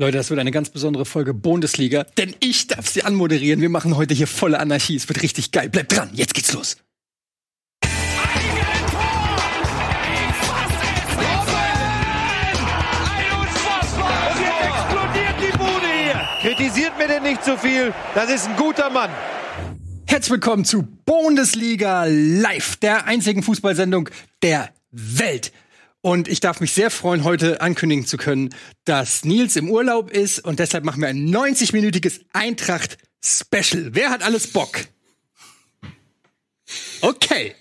Leute, das wird eine ganz besondere Folge Bundesliga, denn ich darf sie anmoderieren. Wir machen heute hier volle Anarchie. Es wird richtig geil. Bleibt dran, jetzt geht's los. Kritisiert mir denn nicht zu viel. Das ist ein guter Mann. Herzlich willkommen zu Bundesliga Live, der einzigen Fußballsendung der Welt. Und ich darf mich sehr freuen, heute ankündigen zu können, dass Nils im Urlaub ist und deshalb machen wir ein 90-minütiges Eintracht-Special. Wer hat alles Bock? Okay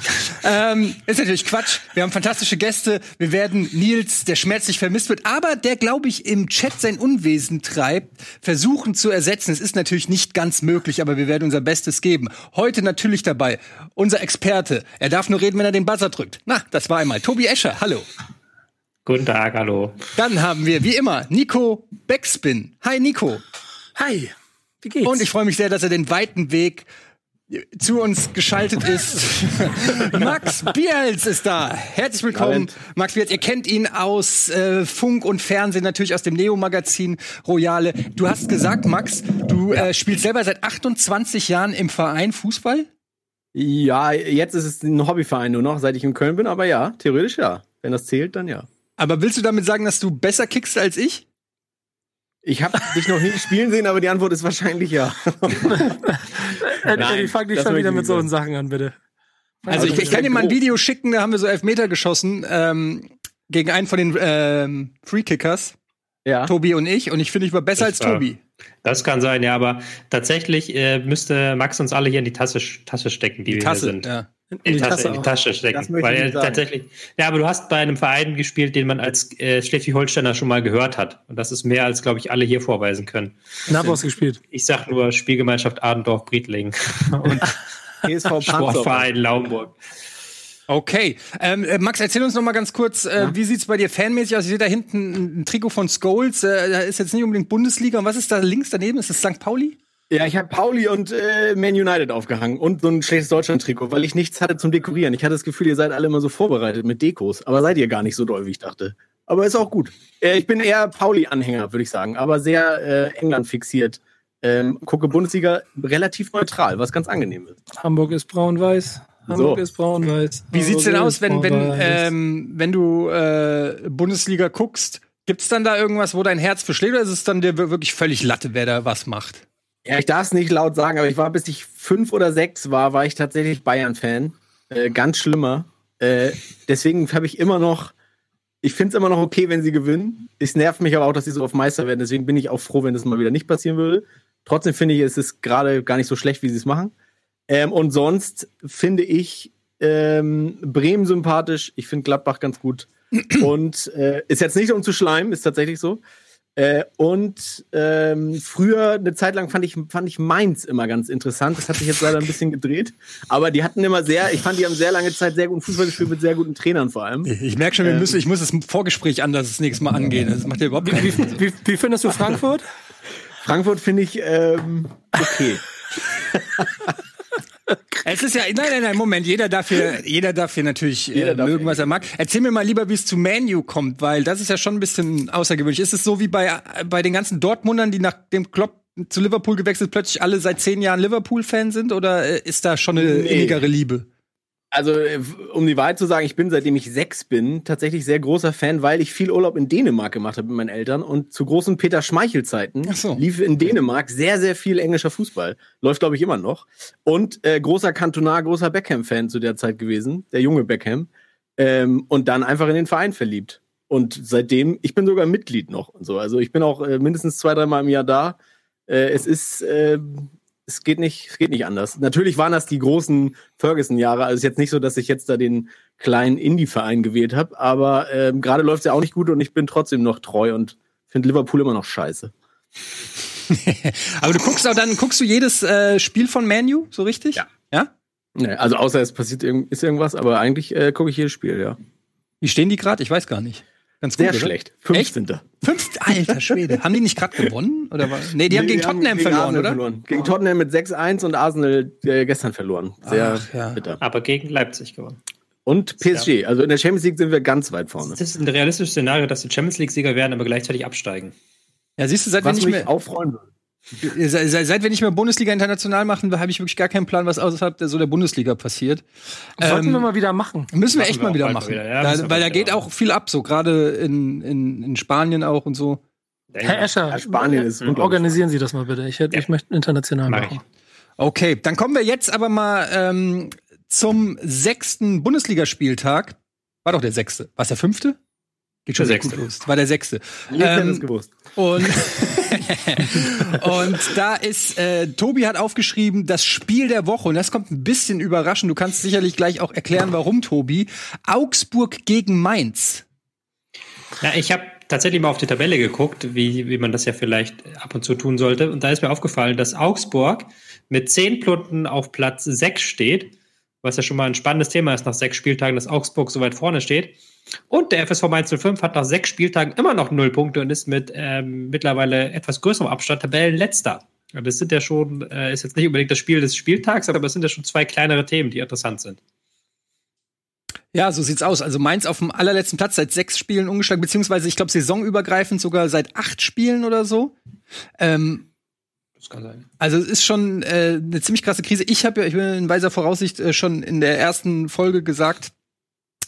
ähm, ist natürlich Quatsch. Wir haben fantastische Gäste. Wir werden Nils, der schmerzlich vermisst wird, aber der, glaube ich, im Chat sein Unwesen treibt, versuchen zu ersetzen. Es ist natürlich nicht ganz möglich, aber wir werden unser Bestes geben. Heute natürlich dabei unser Experte. Er darf nur reden, wenn er den Buzzer drückt. Na, das war einmal Tobi Escher. Hallo. Guten Tag, hallo. Dann haben wir, wie immer, Nico Backspin. Hi, Nico. Hi. Wie geht's? Und ich freue mich sehr, dass er den weiten Weg zu uns geschaltet ist. Max Biels ist da. Herzlich willkommen, Max Biels. Ihr kennt ihn aus äh, Funk und Fernsehen, natürlich aus dem Neo-Magazin Royale. Du hast gesagt, Max, du äh, spielst selber seit 28 Jahren im Verein Fußball? Ja, jetzt ist es ein Hobbyverein nur noch, seit ich in Köln bin, aber ja, theoretisch ja. Wenn das zählt, dann ja. Aber willst du damit sagen, dass du besser kickst als ich? Ich habe dich noch nie spielen sehen, aber die Antwort ist wahrscheinlich ja. Nein, fang dich schon wieder mit so Sachen an, bitte. Also, ich, ich kann dir mal ein Video schicken, da haben wir so elf Meter geschossen ähm, gegen einen von den ähm, Freekickers. Ja. Tobi und ich. Und ich finde, ich war besser das als war, Tobi. Das kann sein, ja, aber tatsächlich äh, müsste Max uns alle hier in die Tasche, Tasche stecken, die, die wir Tasse, hier sind. Ja. In die, Tasse, in die Tasche stecken. Weil er tatsächlich. Ja, aber du hast bei einem Verein gespielt, den man als äh, Schleswig-Holsteiner schon mal gehört hat. Und das ist mehr, als, glaube ich, alle hier vorweisen können. Nabos gespielt. Ich sag nur Spielgemeinschaft Adendorf-Briedling und Sportverein Laumburg. Okay. Ähm, äh, Max, erzähl uns noch mal ganz kurz, äh, ja. wie sieht's bei dir fanmäßig aus? Ich sehe da hinten ein Trikot von Scholes. Äh, da ist jetzt nicht unbedingt Bundesliga. Und was ist da links daneben? Ist das St. Pauli? Ja, ich habe Pauli und äh, Man United aufgehangen und so ein schlechtes Deutschland-Trikot, weil ich nichts hatte zum Dekorieren. Ich hatte das Gefühl, ihr seid alle immer so vorbereitet mit Dekos, aber seid ihr gar nicht so doll, wie ich dachte. Aber ist auch gut. Äh, ich bin eher Pauli-Anhänger, würde ich sagen, aber sehr äh, England fixiert. Ähm, gucke Bundesliga relativ neutral, was ganz angenehm ist. Hamburg ist braun-weiß. Hamburg so. ist braun-weiß. Wie sieht's denn aus, wenn, wenn, ähm, wenn du äh, Bundesliga guckst? Gibt's dann da irgendwas, wo dein Herz für schlägt, oder ist es dann dir wirklich völlig Latte, wer da was macht? Ja, ich darf es nicht laut sagen, aber ich war, bis ich fünf oder sechs war, war ich tatsächlich Bayern-Fan. Äh, ganz schlimmer. Äh, deswegen habe ich immer noch, ich finde es immer noch okay, wenn sie gewinnen. Es nervt mich aber auch, dass sie so auf Meister werden. Deswegen bin ich auch froh, wenn das mal wieder nicht passieren würde. Trotzdem finde ich, es ist gerade gar nicht so schlecht, wie sie es machen. Ähm, und sonst finde ich ähm, Bremen sympathisch. Ich finde Gladbach ganz gut. Und äh, ist jetzt nicht um zu schleimen, ist tatsächlich so. Äh, und ähm, früher, eine Zeit lang fand ich, fand ich Mainz immer ganz interessant. Das hat sich jetzt leider ein bisschen gedreht. Aber die hatten immer sehr, ich fand, die haben sehr lange Zeit sehr guten Fußball gespielt mit sehr guten Trainern vor allem. Ich merke schon, wir ähm, müssen, ich muss das Vorgespräch anders das nächste Mal angehen. Das macht ja überhaupt keinen wie, wie, wie findest du Frankfurt? Frankfurt finde ich ähm, okay. Es ist ja, nein, nein, nein, Moment, jeder darf hier, jeder darf hier natürlich äh, jeder mögen, was er mag. Erzähl mir mal lieber, wie es zu Manu kommt, weil das ist ja schon ein bisschen außergewöhnlich. Ist es so wie bei, bei den ganzen Dortmundern, die nach dem Klopp zu Liverpool gewechselt, plötzlich alle seit zehn Jahren Liverpool-Fan sind, oder äh, ist da schon eine nee. innigere Liebe? Also, äh, um die Wahrheit zu sagen, ich bin, seitdem ich sechs bin, tatsächlich sehr großer Fan, weil ich viel Urlaub in Dänemark gemacht habe mit meinen Eltern und zu großen Peter Schmeichel-Zeiten so. lief in Dänemark sehr, sehr viel englischer Fußball. Läuft, glaube ich, immer noch. Und äh, großer Kantonar, großer Beckham-Fan zu der Zeit gewesen, der junge Beckham. Ähm, und dann einfach in den Verein verliebt. Und seitdem, ich bin sogar Mitglied noch und so. Also ich bin auch äh, mindestens zwei, dreimal im Jahr da. Äh, es ist äh, es geht nicht, es geht nicht anders. Natürlich waren das die großen Ferguson-Jahre. Also es ist jetzt nicht so, dass ich jetzt da den kleinen Indie-Verein gewählt habe, aber ähm, gerade läuft es ja auch nicht gut und ich bin trotzdem noch treu und finde Liverpool immer noch scheiße. aber du guckst auch dann, guckst du jedes äh, Spiel von Manu, so richtig? Ja. Ja? Nee, also außer es passiert irg ist irgendwas, aber eigentlich äh, gucke ich jedes Spiel, ja. Wie stehen die gerade? Ich weiß gar nicht. Ganz gut, Sehr oder? schlecht. 15. Echt? Fünf, alter Schwede. haben die nicht gerade gewonnen? Oder war, nee, die nee, haben gegen Tottenham gegen verloren, oder? Verloren. Gegen Tottenham mit 6-1 und Arsenal äh, gestern verloren. Sehr Ach, ja. bitter. Aber gegen Leipzig gewonnen. Und PSG. Also in der Champions League sind wir ganz weit vorne. Das ist ein realistisches Szenario, dass die Champions League-Sieger werden, aber gleichzeitig absteigen. Ja, siehst du, seit was wir nicht mehr aufräumen Seit, seit wir nicht mehr Bundesliga international machen, habe ich wirklich gar keinen Plan, was außerhalb der, so der Bundesliga passiert. Sollten ähm, wir mal wieder machen. Müssen wir echt wir mal wieder machen. Wieder. Ja, da, weil da geht auch viel ab, so gerade in, in, in Spanien auch und so. Herr Escher, ja, Spanien ist organisieren Sie das mal bitte. Ich, hätte, ja. ich möchte international machen. Okay, dann kommen wir jetzt aber mal ähm, zum sechsten Bundesligaspieltag. War doch der sechste. War es der fünfte? Geht schon der sechste. Los. War der sechste. Ich ähm, es gewusst. Und, und da ist, äh, Tobi hat aufgeschrieben, das Spiel der Woche, und das kommt ein bisschen überraschend, du kannst sicherlich gleich auch erklären, warum, Tobi. Augsburg gegen Mainz. Ja, ich habe tatsächlich mal auf die Tabelle geguckt, wie, wie man das ja vielleicht ab und zu tun sollte. Und da ist mir aufgefallen, dass Augsburg mit zehn Plunden auf Platz sechs steht, was ja schon mal ein spannendes Thema ist nach sechs Spieltagen, dass Augsburg so weit vorne steht. Und der FSV Mainz 05 hat nach sechs Spieltagen immer noch null Punkte und ist mit ähm, mittlerweile etwas größerem Abstand Tabellenletzter. Das sind ja schon, äh, ist jetzt nicht unbedingt das Spiel des Spieltags, aber es sind ja schon zwei kleinere Themen, die interessant sind. Ja, so sieht's aus. Also Mainz auf dem allerletzten Platz seit sechs Spielen umgeschlagen, beziehungsweise ich glaube saisonübergreifend sogar seit acht Spielen oder so. Ähm, das kann sein. Also es ist schon äh, eine ziemlich krasse Krise. Ich habe ja, ich bin in weiser Voraussicht äh, schon in der ersten Folge gesagt,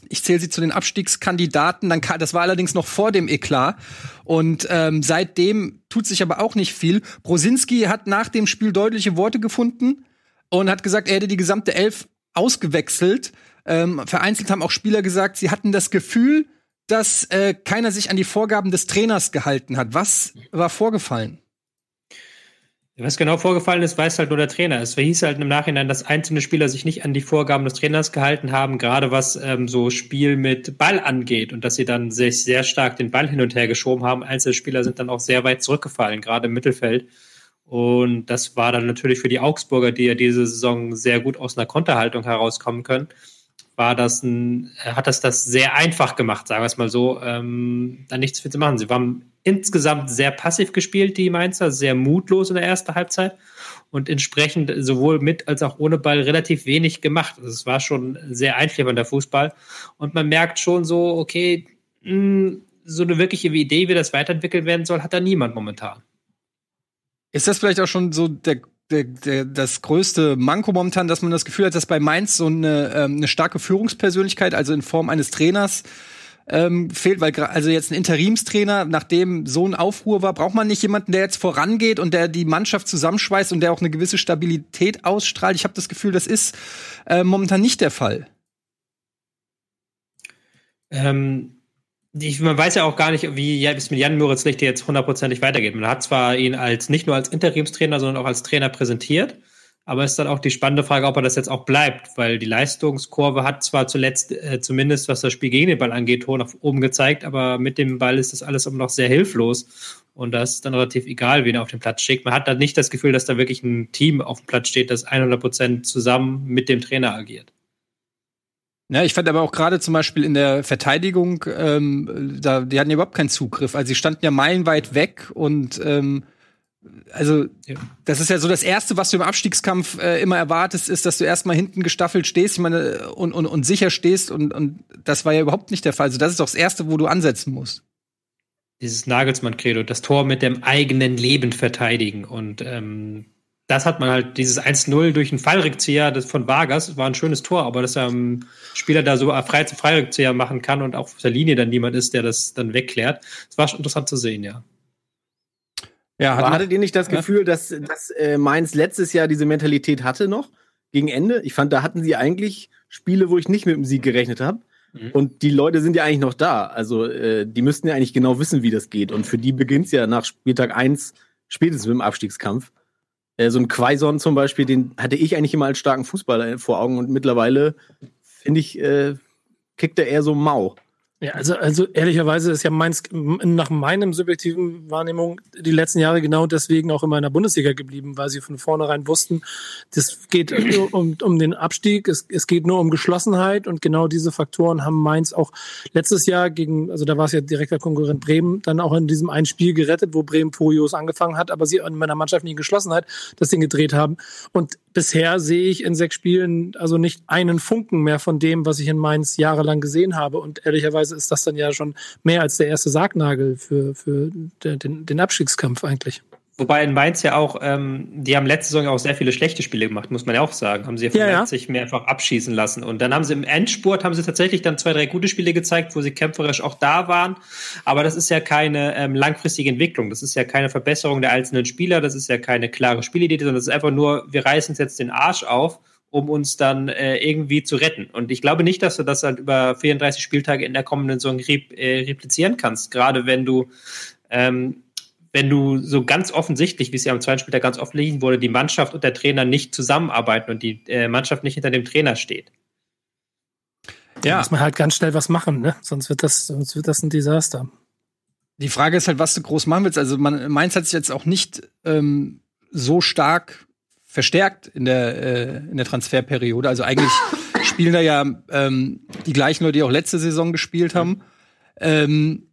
ich zähle sie zu den Abstiegskandidaten. Dann das war allerdings noch vor dem Eklat. Und ähm, seitdem tut sich aber auch nicht viel. Brosinski hat nach dem Spiel deutliche Worte gefunden und hat gesagt, er hätte die gesamte Elf ausgewechselt. Ähm, vereinzelt haben auch Spieler gesagt, sie hatten das Gefühl, dass äh, keiner sich an die Vorgaben des Trainers gehalten hat. Was war vorgefallen? Was genau vorgefallen ist, weiß halt nur der Trainer. Es hieß halt im Nachhinein, dass einzelne Spieler sich nicht an die Vorgaben des Trainers gehalten haben, gerade was ähm, so Spiel mit Ball angeht und dass sie dann sich sehr stark den Ball hin und her geschoben haben. Einzelne Spieler sind dann auch sehr weit zurückgefallen, gerade im Mittelfeld. Und das war dann natürlich für die Augsburger, die ja diese Saison sehr gut aus einer Konterhaltung herauskommen können, war das ein, hat das das sehr einfach gemacht, sagen wir es mal so, ähm, da nichts für zu machen. Sie waren insgesamt sehr passiv gespielt, die Mainzer, sehr mutlos in der ersten Halbzeit und entsprechend sowohl mit als auch ohne Ball relativ wenig gemacht. Also es war schon sehr einschläfernder Fußball und man merkt schon so, okay, mh, hm, so eine wirkliche Idee, wie das weiterentwickelt werden soll, hat da niemand momentan. Ist das vielleicht auch schon so der der, der, das größte Manko momentan, dass man das Gefühl hat, dass bei Mainz so eine, ähm, eine starke Führungspersönlichkeit, also in Form eines Trainers, ähm, fehlt, weil also jetzt ein Interimstrainer, nachdem so ein Aufruhr war, braucht man nicht jemanden, der jetzt vorangeht und der die Mannschaft zusammenschweißt und der auch eine gewisse Stabilität ausstrahlt. Ich habe das Gefühl, das ist äh, momentan nicht der Fall. Ähm, ich, man weiß ja auch gar nicht, wie es mit Jan Moritz Lichte jetzt hundertprozentig weitergeht. Man hat zwar ihn als nicht nur als Interimstrainer, sondern auch als Trainer präsentiert. Aber es ist dann auch die spannende Frage, ob er das jetzt auch bleibt, weil die Leistungskurve hat zwar zuletzt, äh, zumindest was das Spiel gegen den Ball angeht, hoch nach oben gezeigt, aber mit dem Ball ist das alles immer noch sehr hilflos. Und das ist dann relativ egal, wen er auf den Platz schickt. Man hat dann nicht das Gefühl, dass da wirklich ein Team auf dem Platz steht, das 100 Prozent zusammen mit dem Trainer agiert. Ja, ich fand aber auch gerade zum Beispiel in der Verteidigung, ähm, da, die hatten ja überhaupt keinen Zugriff. Also sie standen ja meilenweit weg und ähm, also ja. das ist ja so das Erste, was du im Abstiegskampf äh, immer erwartest, ist, dass du erstmal hinten gestaffelt stehst ich meine, und, und, und sicher stehst und, und das war ja überhaupt nicht der Fall. Also das ist doch das Erste, wo du ansetzen musst. Dieses Nagelsmann-Credo, das Tor mit dem eigenen Leben verteidigen und ähm, das hat man halt, dieses 1-0 durch einen Fallrückzieher von Vargas, war ein schönes Tor, aber dass er ein Spieler da so frei zu Freirückzieher machen kann und auch auf der Linie dann niemand ist, der das dann wegklärt. Das war schon interessant zu sehen, ja. Ja, Aber hattet ihr nicht das Gefühl, ja? dass, dass äh, Mainz letztes Jahr diese Mentalität hatte noch gegen Ende? Ich fand, da hatten sie eigentlich Spiele, wo ich nicht mit dem Sieg gerechnet habe. Mhm. Und die Leute sind ja eigentlich noch da. Also äh, die müssten ja eigentlich genau wissen, wie das geht. Und für die beginnt es ja nach Spieltag 1 spätestens mit dem Abstiegskampf. Äh, so ein Quaison zum Beispiel, den hatte ich eigentlich immer als starken Fußballer vor Augen. Und mittlerweile, finde ich, äh, kickt er eher so mau. Ja, also, also ehrlicherweise ist ja meins, nach meinem subjektiven Wahrnehmung die letzten Jahre genau deswegen auch immer in der Bundesliga geblieben, weil sie von vornherein wussten, das geht um, um den Abstieg, es, es geht nur um Geschlossenheit und genau diese Faktoren haben Mainz auch letztes Jahr gegen, also da war es ja direkter Konkurrent Bremen, dann auch in diesem einen Spiel gerettet, wo Bremen furios angefangen hat, aber sie in meiner Mannschaft nie Geschlossenheit das Ding gedreht haben. Und bisher sehe ich in sechs Spielen also nicht einen Funken mehr von dem, was ich in Mainz jahrelang gesehen habe. Und ehrlicherweise ist das dann ja schon mehr als der erste Sargnagel für, für den, den Abstiegskampf eigentlich. Wobei in Mainz ja auch, ähm, die haben letzte Saison auch sehr viele schlechte Spiele gemacht, muss man ja auch sagen. Haben sie ja von ja, Leipzig ja. mehrfach abschießen lassen. Und dann haben sie im Endspurt, haben sie tatsächlich dann zwei, drei gute Spiele gezeigt, wo sie kämpferisch auch da waren. Aber das ist ja keine ähm, langfristige Entwicklung. Das ist ja keine Verbesserung der einzelnen Spieler. Das ist ja keine klare Spielidee, sondern das ist einfach nur, wir reißen uns jetzt den Arsch auf um uns dann äh, irgendwie zu retten. Und ich glaube nicht, dass du das halt über 34 Spieltage in der kommenden Saison rep äh, replizieren kannst. Gerade wenn du ähm, wenn du so ganz offensichtlich, wie es ja am zweiten Spieltag ganz offensichtlich wurde, die Mannschaft und der Trainer nicht zusammenarbeiten und die äh, Mannschaft nicht hinter dem Trainer steht. Ja. Da muss man halt ganz schnell was machen, ne? Sonst wird das, sonst wird das ein Desaster. Die Frage ist halt, was du groß machen willst. Also man, Mainz hat sich jetzt auch nicht ähm, so stark verstärkt in der, äh, in der Transferperiode. Also eigentlich spielen da ja ähm, die gleichen Leute, die auch letzte Saison gespielt haben. Ähm,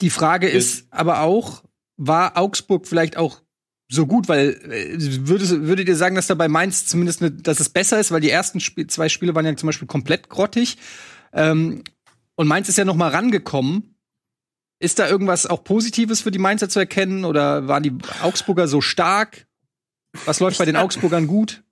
die Frage ist aber auch, war Augsburg vielleicht auch so gut, weil äh, würdet, würdet ihr sagen, dass da bei Mainz zumindest ne, dass es besser ist, weil die ersten Sp zwei Spiele waren ja zum Beispiel komplett grottig ähm, und Mainz ist ja noch mal rangekommen. Ist da irgendwas auch Positives für die Mainzer zu erkennen oder waren die Augsburger so stark? Was läuft bei den Augsburgern gut?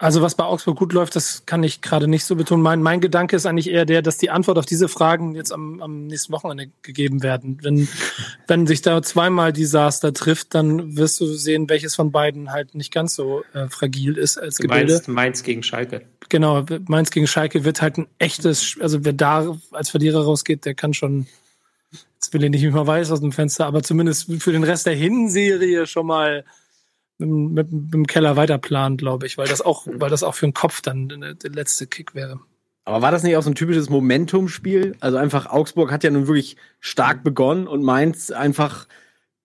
Also was bei Augsburg gut läuft, das kann ich gerade nicht so betonen. Mein, mein Gedanke ist eigentlich eher der, dass die Antwort auf diese Fragen jetzt am, am nächsten Wochenende gegeben werden. Wenn, wenn sich da zweimal Desaster trifft, dann wirst du sehen, welches von beiden halt nicht ganz so äh, fragil ist als du Gebilde. Meinst, Mainz gegen Schalke. Genau, Mainz gegen Schalke wird halt ein echtes, also wer da als Verlierer rausgeht, der kann schon, jetzt will ich nicht mehr weiß aus dem Fenster, aber zumindest für den Rest der Hinserie schon mal mit, mit, dem Keller weiterplanen, glaube ich, weil das auch, weil das auch für den Kopf dann der letzte Kick wäre. Aber war das nicht auch so ein typisches Momentum-Spiel? Also einfach Augsburg hat ja nun wirklich stark begonnen und Mainz einfach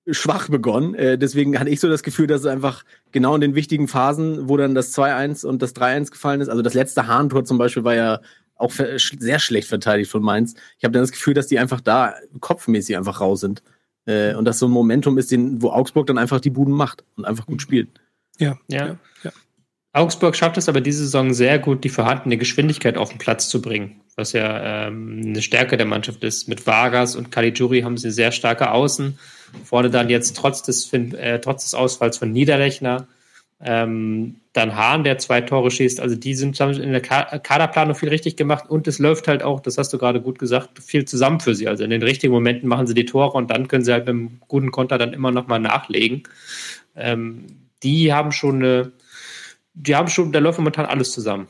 schwach begonnen. Äh, deswegen hatte ich so das Gefühl, dass es einfach genau in den wichtigen Phasen, wo dann das 2-1 und das 3-1 gefallen ist, also das letzte Hahntor zum Beispiel war ja auch sehr schlecht verteidigt von Mainz. Ich habe dann das Gefühl, dass die einfach da kopfmäßig einfach raus sind. Äh, und das so ein Momentum ist, den, wo Augsburg dann einfach die Buden macht und einfach gut spielt. Ja, ja. ja. Augsburg schafft es aber diese Saison sehr gut, die vorhandene Geschwindigkeit auf den Platz zu bringen, was ja ähm, eine Stärke der Mannschaft ist. Mit Vargas und Caligiuri haben sie sehr starke Außen. Vorne dann jetzt trotz des, äh, trotz des Ausfalls von Niederlechner ähm, dann Hahn, der zwei Tore schießt. Also die sind in der Kaderplanung viel richtig gemacht und es läuft halt auch, das hast du gerade gut gesagt, viel zusammen für sie. Also in den richtigen Momenten machen sie die Tore und dann können sie halt mit einem guten Konter dann immer noch mal nachlegen. Ähm, die haben schon eine, die haben schon, da läuft momentan alles zusammen.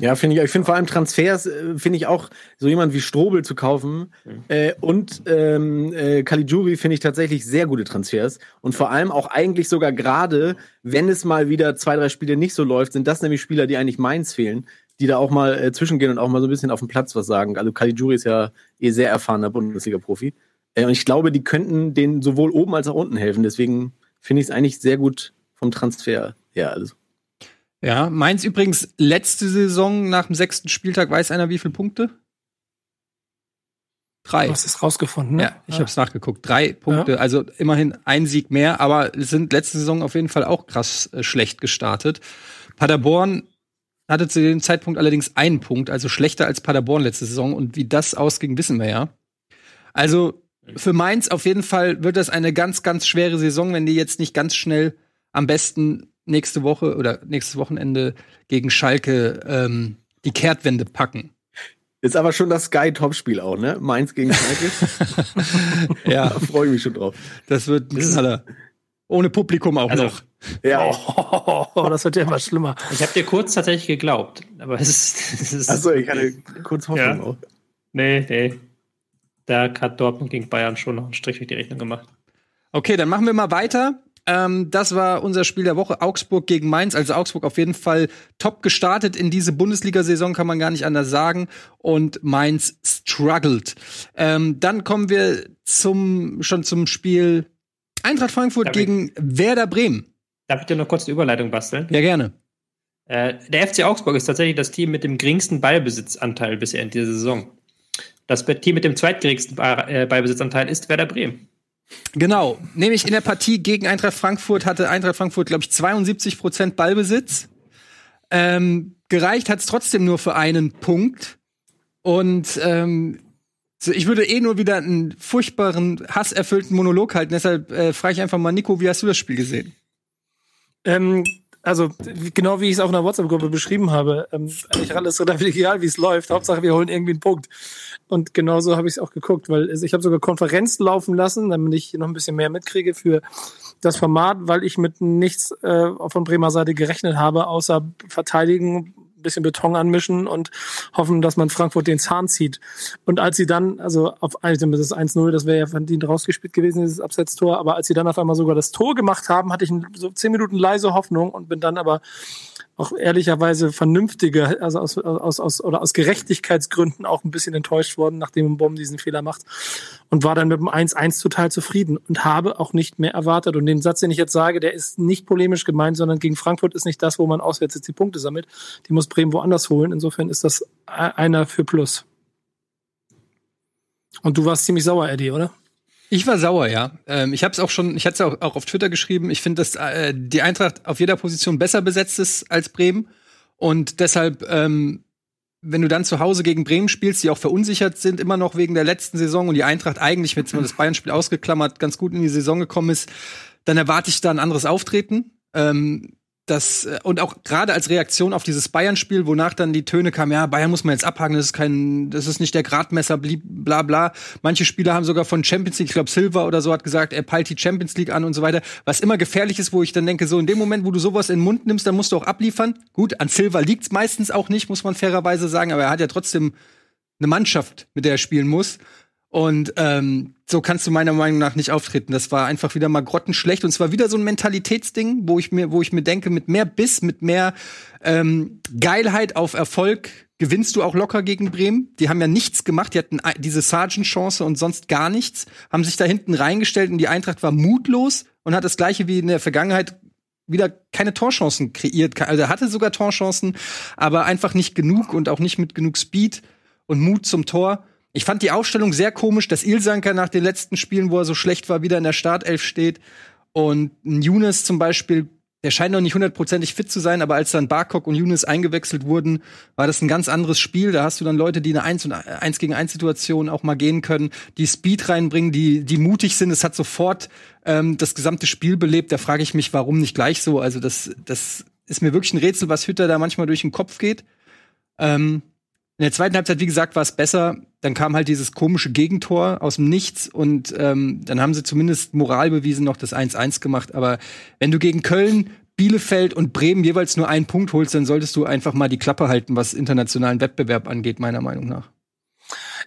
Ja, finde ich. Ich finde vor allem Transfers, äh, finde ich auch so jemand wie Strobel zu kaufen äh, und ähm, äh, Caligiuri finde ich tatsächlich sehr gute Transfers und vor allem auch eigentlich sogar gerade, wenn es mal wieder zwei drei Spiele nicht so läuft, sind das nämlich Spieler, die eigentlich Mainz fehlen, die da auch mal äh, zwischengehen und auch mal so ein bisschen auf dem Platz was sagen. Also Caligiuri ist ja eh sehr erfahrener Bundesliga-Profi äh, und ich glaube, die könnten denen sowohl oben als auch unten helfen. Deswegen finde ich es eigentlich sehr gut vom Transfer her. Also. Ja, Mainz übrigens letzte Saison nach dem sechsten Spieltag, weiß einer wie viele Punkte? Drei. Du hast es rausgefunden, ne? Ja, ich ja. habe es nachgeguckt. Drei Punkte, ja. also immerhin ein Sieg mehr, aber es sind letzte Saison auf jeden Fall auch krass äh, schlecht gestartet. Paderborn hatte zu dem Zeitpunkt allerdings einen Punkt, also schlechter als Paderborn letzte Saison. Und wie das ausging, wissen wir ja. Also für Mainz auf jeden Fall wird das eine ganz, ganz schwere Saison, wenn die jetzt nicht ganz schnell am besten nächste Woche oder nächstes Wochenende gegen Schalke ähm, die Kehrtwende packen. Ist aber schon das Sky-Topspiel auch, ne? Mainz gegen Schalke. ja. Da freue ich mich schon drauf. Das wird ein Knaller. Ohne Publikum auch also, noch. Ja. Oh, das wird ja immer schlimmer. Ich habe dir kurz tatsächlich geglaubt, aber es ist. Es ist Achso, ich hatte kurz Hoffnung ja. auch. Nee, nee. Da hat Dortmund gegen Bayern schon noch einen Strich durch die Rechnung gemacht. Okay, dann machen wir mal weiter. Ähm, das war unser Spiel der Woche. Augsburg gegen Mainz. Also Augsburg auf jeden Fall top gestartet in diese Bundesliga-Saison, kann man gar nicht anders sagen. Und Mainz struggled. Ähm, dann kommen wir zum, schon zum Spiel Eintracht Frankfurt Darf gegen ich? Werder Bremen. Darf ich dir noch kurz eine Überleitung basteln? Ja, gerne. Äh, der FC Augsburg ist tatsächlich das Team mit dem geringsten Ballbesitzanteil bisher in dieser Saison. Das Team mit dem zweitgeringsten äh, Ballbesitzanteil ist Werder Bremen. Genau, nämlich in der Partie gegen Eintracht Frankfurt hatte Eintracht Frankfurt, glaube ich, 72 Prozent Ballbesitz. Ähm, gereicht hat es trotzdem nur für einen Punkt. Und ähm, ich würde eh nur wieder einen furchtbaren, hasserfüllten Monolog halten. Deshalb äh, frage ich einfach mal, Nico, wie hast du das Spiel gesehen? Ähm, also genau wie ich es auch in der WhatsApp-Gruppe beschrieben habe, ähm, eigentlich alles relativ egal, wie es läuft. Hauptsache, wir holen irgendwie einen Punkt. Und genauso habe ich es auch geguckt, weil ich habe sogar Konferenz laufen lassen, damit ich noch ein bisschen mehr mitkriege für das Format, weil ich mit nichts äh, von Bremer Seite gerechnet habe, außer verteidigen, bisschen Beton anmischen und hoffen, dass man Frankfurt den Zahn zieht. Und als sie dann, also auf also das ist 1-0, das wäre ja verdient rausgespielt gewesen, dieses Absetztor, aber als sie dann auf einmal sogar das Tor gemacht haben, hatte ich so zehn Minuten leise Hoffnung und bin dann aber auch ehrlicherweise vernünftige, also aus, aus, aus, oder aus Gerechtigkeitsgründen auch ein bisschen enttäuscht worden, nachdem Bomb diesen Fehler macht. Und war dann mit dem 1-1 total zufrieden und habe auch nicht mehr erwartet. Und den Satz, den ich jetzt sage, der ist nicht polemisch gemeint, sondern gegen Frankfurt ist nicht das, wo man auswärts jetzt die Punkte sammelt. Die muss Bremen woanders holen. Insofern ist das einer für Plus. Und du warst ziemlich sauer, Eddie, oder? Ich war sauer, ja. Ähm, ich habe es auch schon, ich hatte es auch, auch, auf Twitter geschrieben. Ich finde, dass äh, die Eintracht auf jeder Position besser besetzt ist als Bremen. Und deshalb, ähm, wenn du dann zu Hause gegen Bremen spielst, die auch verunsichert sind, immer noch wegen der letzten Saison und die Eintracht eigentlich, wenn das Bayern-Spiel ausgeklammert, ganz gut in die Saison gekommen ist, dann erwarte ich da ein anderes Auftreten. Ähm, das äh, und auch gerade als Reaktion auf dieses Bayern-Spiel, wonach dann die Töne kamen, ja, Bayern muss man jetzt abhaken, das ist kein, das ist nicht der Gradmesser, bla bla. Manche Spieler haben sogar von Champions League, ich glaube Silva oder so hat gesagt, er peilt die Champions League an und so weiter. Was immer gefährlich ist, wo ich dann denke, so in dem Moment, wo du sowas in den Mund nimmst, dann musst du auch abliefern. Gut, an Silva liegt's meistens auch nicht, muss man fairerweise sagen, aber er hat ja trotzdem eine Mannschaft, mit der er spielen muss. Und ähm, so kannst du meiner Meinung nach nicht auftreten. Das war einfach wieder mal grottenschlecht. Und zwar wieder so ein Mentalitätsding, wo ich mir, wo ich mir denke, mit mehr Biss, mit mehr ähm, Geilheit auf Erfolg gewinnst du auch locker gegen Bremen. Die haben ja nichts gemacht. Die hatten diese Sargent-Chance und sonst gar nichts. Haben sich da hinten reingestellt und die Eintracht war mutlos und hat das gleiche wie in der Vergangenheit wieder keine Torchancen kreiert. Also hatte sogar Torchancen, aber einfach nicht genug und auch nicht mit genug Speed und Mut zum Tor. Ich fand die Aufstellung sehr komisch, dass Ilsanker nach den letzten Spielen, wo er so schlecht war, wieder in der Startelf steht. Und Younes zum Beispiel, der scheint noch nicht hundertprozentig fit zu sein, aber als dann Barkok und Younes eingewechselt wurden, war das ein ganz anderes Spiel. Da hast du dann Leute, die eine 1 und 1 gegen 1 Situation auch mal gehen können, die Speed reinbringen, die, die mutig sind. Es hat sofort ähm, das gesamte Spiel belebt. Da frage ich mich, warum nicht gleich so? Also das, das ist mir wirklich ein Rätsel, was Hütter da manchmal durch den Kopf geht. Ähm, in der zweiten Halbzeit, wie gesagt, war es besser. Dann kam halt dieses komische Gegentor aus dem Nichts und ähm, dann haben sie zumindest Moral bewiesen, noch das 1-1 gemacht. Aber wenn du gegen Köln, Bielefeld und Bremen jeweils nur einen Punkt holst, dann solltest du einfach mal die Klappe halten, was internationalen Wettbewerb angeht, meiner Meinung nach.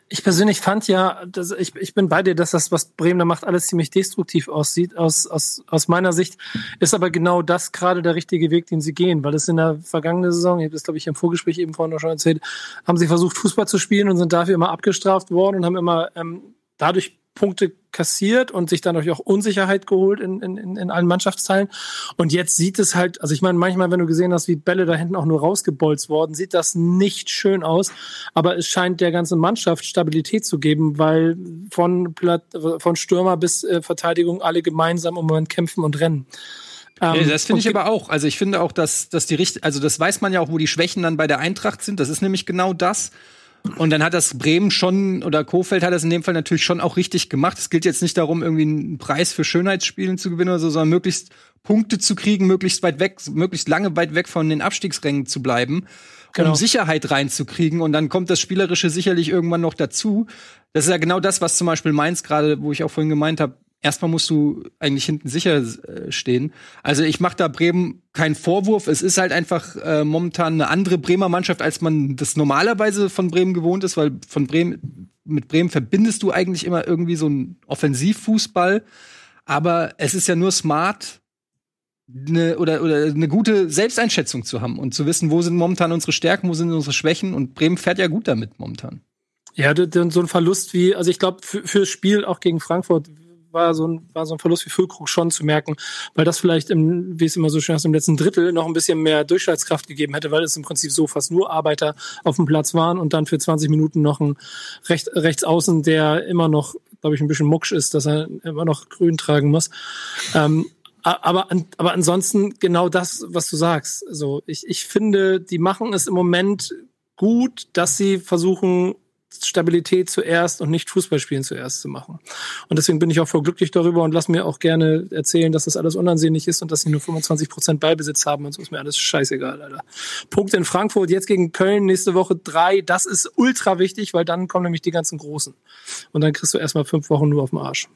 Ich persönlich fand ja, dass ich, ich bin bei dir, dass das, was Bremen da macht, alles ziemlich destruktiv aussieht. Aus, aus, aus meiner Sicht ist aber genau das gerade der richtige Weg, den sie gehen, weil es in der vergangenen Saison, ich habe das glaube ich im Vorgespräch eben vorhin noch schon erzählt, haben sie versucht Fußball zu spielen und sind dafür immer abgestraft worden und haben immer ähm, dadurch Punkte kassiert und sich dadurch auch Unsicherheit geholt in, in, in allen Mannschaftsteilen. Und jetzt sieht es halt, also ich meine, manchmal, wenn du gesehen hast, wie Bälle da hinten auch nur rausgebolzt worden, sieht das nicht schön aus. Aber es scheint der ganzen Mannschaft Stabilität zu geben, weil von, von Stürmer bis äh, Verteidigung alle gemeinsam um Moment kämpfen und rennen. Ähm, das finde ich aber auch. Also ich finde auch, dass, dass die Richt also das weiß man ja auch, wo die Schwächen dann bei der Eintracht sind. Das ist nämlich genau das. Und dann hat das Bremen schon, oder Kofeld hat das in dem Fall natürlich schon auch richtig gemacht. Es gilt jetzt nicht darum, irgendwie einen Preis für Schönheitsspielen zu gewinnen oder so, sondern möglichst Punkte zu kriegen, möglichst weit weg, möglichst lange weit weg von den Abstiegsrängen zu bleiben, genau. um Sicherheit reinzukriegen. Und dann kommt das Spielerische sicherlich irgendwann noch dazu. Das ist ja genau das, was zum Beispiel Mainz gerade, wo ich auch vorhin gemeint habe, erstmal musst du eigentlich hinten sicher äh, stehen. Also ich mache da Bremen keinen Vorwurf. Es ist halt einfach äh, momentan eine andere Bremer Mannschaft, als man das normalerweise von Bremen gewohnt ist, weil von Bremen mit Bremen verbindest du eigentlich immer irgendwie so einen Offensivfußball. Aber es ist ja nur smart, eine, oder, oder eine gute Selbsteinschätzung zu haben und zu wissen, wo sind momentan unsere Stärken, wo sind unsere Schwächen. Und Bremen fährt ja gut damit momentan. Ja, so ein Verlust wie, also ich glaube, für, fürs Spiel auch gegen Frankfurt war so ein, war so ein Verlust wie Füllkrug schon zu merken, weil das vielleicht im, wie es immer so schön heißt, im letzten Drittel noch ein bisschen mehr Durchschlagskraft gegeben hätte, weil es im Prinzip so fast nur Arbeiter auf dem Platz waren und dann für 20 Minuten noch ein Recht, Rechtsaußen, der immer noch, glaube ich, ein bisschen mucksch ist, dass er immer noch grün tragen muss. Ähm, aber, aber ansonsten genau das, was du sagst. Also ich, ich finde, die machen es im Moment gut, dass sie versuchen, Stabilität zuerst und nicht Fußballspielen zuerst zu machen. Und deswegen bin ich auch voll glücklich darüber und lass mir auch gerne erzählen, dass das alles unansehnlich ist und dass sie nur 25 Prozent Beibesitz haben und so ist mir alles scheißegal, Alter. Punkte in Frankfurt, jetzt gegen Köln, nächste Woche drei, das ist ultra wichtig, weil dann kommen nämlich die ganzen Großen. Und dann kriegst du erstmal fünf Wochen nur auf dem Arsch.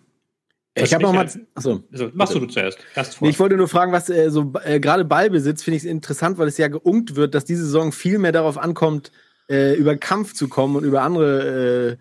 Ich habe noch mal. Achso. Also, machst du zuerst. Nee, ich wollte nur fragen, was äh, so äh, gerade Ballbesitz finde ich interessant, weil es ja geunkt wird, dass diese Saison viel mehr darauf ankommt, äh, über Kampf zu kommen und über andere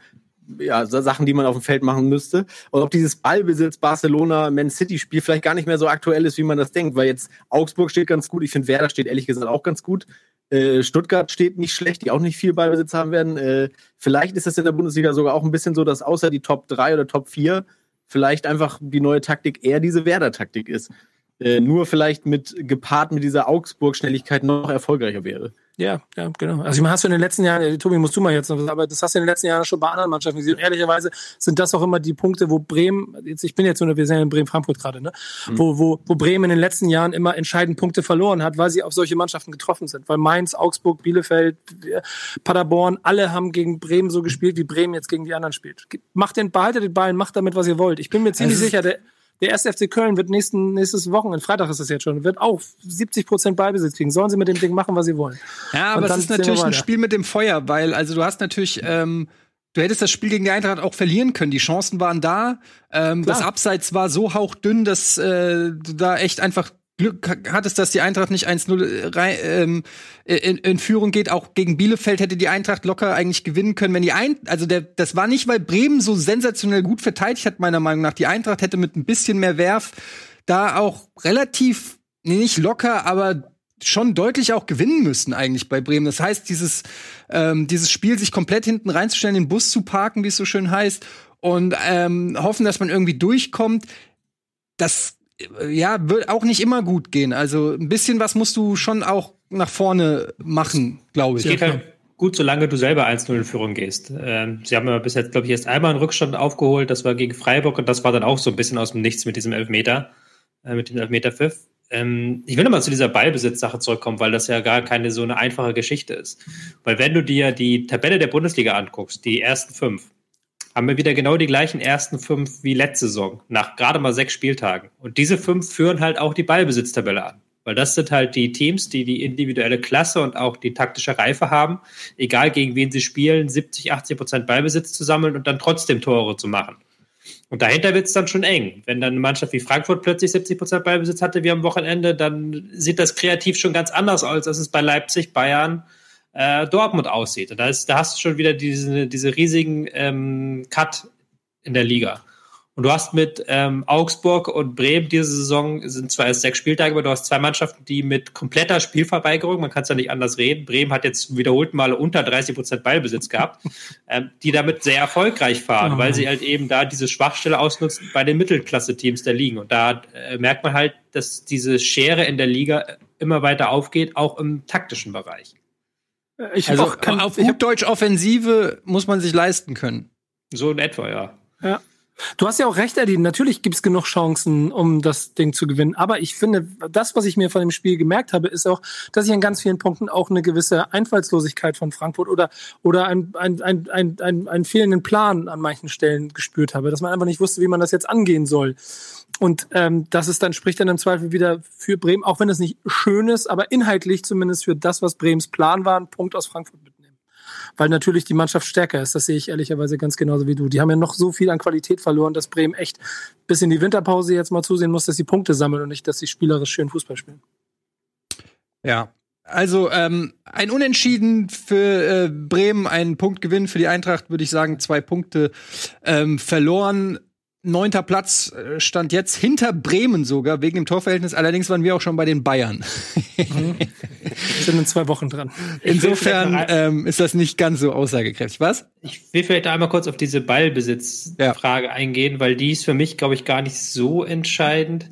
äh, ja, Sachen, die man auf dem Feld machen müsste. Und ob dieses Ballbesitz Barcelona Man City Spiel vielleicht gar nicht mehr so aktuell ist, wie man das denkt, weil jetzt Augsburg steht ganz gut. Ich finde Werder steht ehrlich gesagt auch ganz gut. Äh, Stuttgart steht nicht schlecht, die auch nicht viel Ballbesitz haben werden. Äh, vielleicht ist es in der Bundesliga sogar auch ein bisschen so, dass außer die Top 3 oder Top 4 vielleicht einfach die neue Taktik eher diese Werder-Taktik ist. Äh, nur vielleicht mit gepaart mit dieser Augsburg-Schnelligkeit noch erfolgreicher wäre. Ja, ja, genau. Also ich meine, hast du in den letzten Jahren, äh, Tobi, musst du mal jetzt noch, aber das hast du in den letzten Jahren schon bei anderen Mannschaften gesehen. Und ehrlicherweise sind das auch immer die Punkte, wo Bremen, jetzt, ich bin jetzt nur, wir sind ja in Bremen-Frankfurt gerade, ne? Mhm. Wo, wo, wo Bremen in den letzten Jahren immer entscheidend Punkte verloren hat, weil sie auf solche Mannschaften getroffen sind. Weil Mainz, Augsburg, Bielefeld, Paderborn, alle haben gegen Bremen so gespielt, wie Bremen jetzt gegen die anderen spielt. Macht den, behaltet den Ball, macht damit, was ihr wollt. Ich bin mir ziemlich sicher, der, der erste FC Köln wird nächsten, nächstes Wochenende, Freitag ist das jetzt schon, wird auch 70 Prozent Ballbesitz kriegen. Sollen sie mit dem Ding machen, was sie wollen. Ja, aber es ist natürlich ein Spiel mit dem Feuer, weil, also du hast natürlich, ähm, du hättest das Spiel gegen die Eintracht auch verlieren können. Die Chancen waren da. Ähm, das Abseits war so hauchdünn, dass äh, du da echt einfach Glück hattest, dass die Eintracht nicht 1-0 äh, ähm, in, in, Führung geht. Auch gegen Bielefeld hätte die Eintracht locker eigentlich gewinnen können, wenn die ein also der das war nicht, weil Bremen so sensationell gut verteidigt hat meiner Meinung nach. Die Eintracht hätte mit ein bisschen mehr Werf da auch relativ nicht locker, aber schon deutlich auch gewinnen müssen eigentlich bei Bremen. Das heißt, dieses ähm, dieses Spiel sich komplett hinten reinzustellen, den Bus zu parken, wie es so schön heißt, und ähm, hoffen, dass man irgendwie durchkommt. Das ja, wird auch nicht immer gut gehen. Also ein bisschen was musst du schon auch nach vorne machen, glaube ich. Es geht halt gut, solange du selber 1-0 in Führung gehst. Ähm, sie haben ja bis jetzt, glaube ich, erst einmal einen Rückstand aufgeholt. Das war gegen Freiburg und das war dann auch so ein bisschen aus dem Nichts mit diesem Elfmeter, äh, mit dem Elfmeter-Pfiff. Ähm, ich will nochmal zu dieser Ballbesitzsache zurückkommen, weil das ja gar keine so eine einfache Geschichte ist. Weil wenn du dir die Tabelle der Bundesliga anguckst, die ersten fünf, haben wir wieder genau die gleichen ersten fünf wie letzte Saison, nach gerade mal sechs Spieltagen. Und diese fünf führen halt auch die Ballbesitztabelle an. Weil das sind halt die Teams, die die individuelle Klasse und auch die taktische Reife haben, egal gegen wen sie spielen, 70, 80 Prozent Ballbesitz zu sammeln und dann trotzdem Tore zu machen. Und dahinter wird es dann schon eng. Wenn dann eine Mannschaft wie Frankfurt plötzlich 70 Prozent Ballbesitz hatte wie am Wochenende, dann sieht das kreativ schon ganz anders aus, als es bei Leipzig, Bayern, äh, Dortmund aussieht. Und da, ist, da hast du schon wieder diese, diese riesigen ähm, Cut in der Liga. Und du hast mit ähm, Augsburg und Bremen diese Saison, sind zwar erst sechs Spieltage, aber du hast zwei Mannschaften, die mit kompletter Spielverweigerung, man kann es ja nicht anders reden, Bremen hat jetzt wiederholt mal unter 30 Prozent Ballbesitz gehabt, ähm, die damit sehr erfolgreich fahren, oh. weil sie halt eben da diese Schwachstelle ausnutzen bei den Mittelklasse-Teams der Ligen. Und da äh, merkt man halt, dass diese Schere in der Liga immer weiter aufgeht, auch im taktischen Bereich. Ich also auch, kann, auf gut Deutsch Offensive muss man sich leisten können. So in etwa, ja. Ja. Du hast ja auch recht, Eddie. Natürlich gibt es genug Chancen, um das Ding zu gewinnen. Aber ich finde, das, was ich mir von dem Spiel gemerkt habe, ist auch, dass ich an ganz vielen Punkten auch eine gewisse Einfallslosigkeit von Frankfurt oder, oder ein, ein, ein, ein, ein, einen fehlenden Plan an manchen Stellen gespürt habe. Dass man einfach nicht wusste, wie man das jetzt angehen soll. Und ähm, das ist dann spricht dann im Zweifel wieder für Bremen, auch wenn es nicht schön ist, aber inhaltlich zumindest für das, was Bremens Plan war, ein Punkt aus Frankfurt mitnehmen. Weil natürlich die Mannschaft stärker ist. Das sehe ich ehrlicherweise ganz genauso wie du. Die haben ja noch so viel an Qualität verloren, dass Bremen echt bis in die Winterpause jetzt mal zusehen muss, dass sie Punkte sammeln und nicht, dass sie spielerisch schön Fußball spielen. Ja, also ähm, ein Unentschieden für äh, Bremen, ein Punktgewinn für die Eintracht, würde ich sagen, zwei Punkte ähm, verloren. Neunter Platz äh, stand jetzt hinter Bremen sogar, wegen dem Torverhältnis. Allerdings waren wir auch schon bei den Bayern. Mhm. Sind in zwei Wochen dran. Insofern ähm, ist das nicht ganz so aussagekräftig. Was? Ich will vielleicht einmal kurz auf diese Ballbesitzfrage ja. eingehen, weil die ist für mich, glaube ich, gar nicht so entscheidend.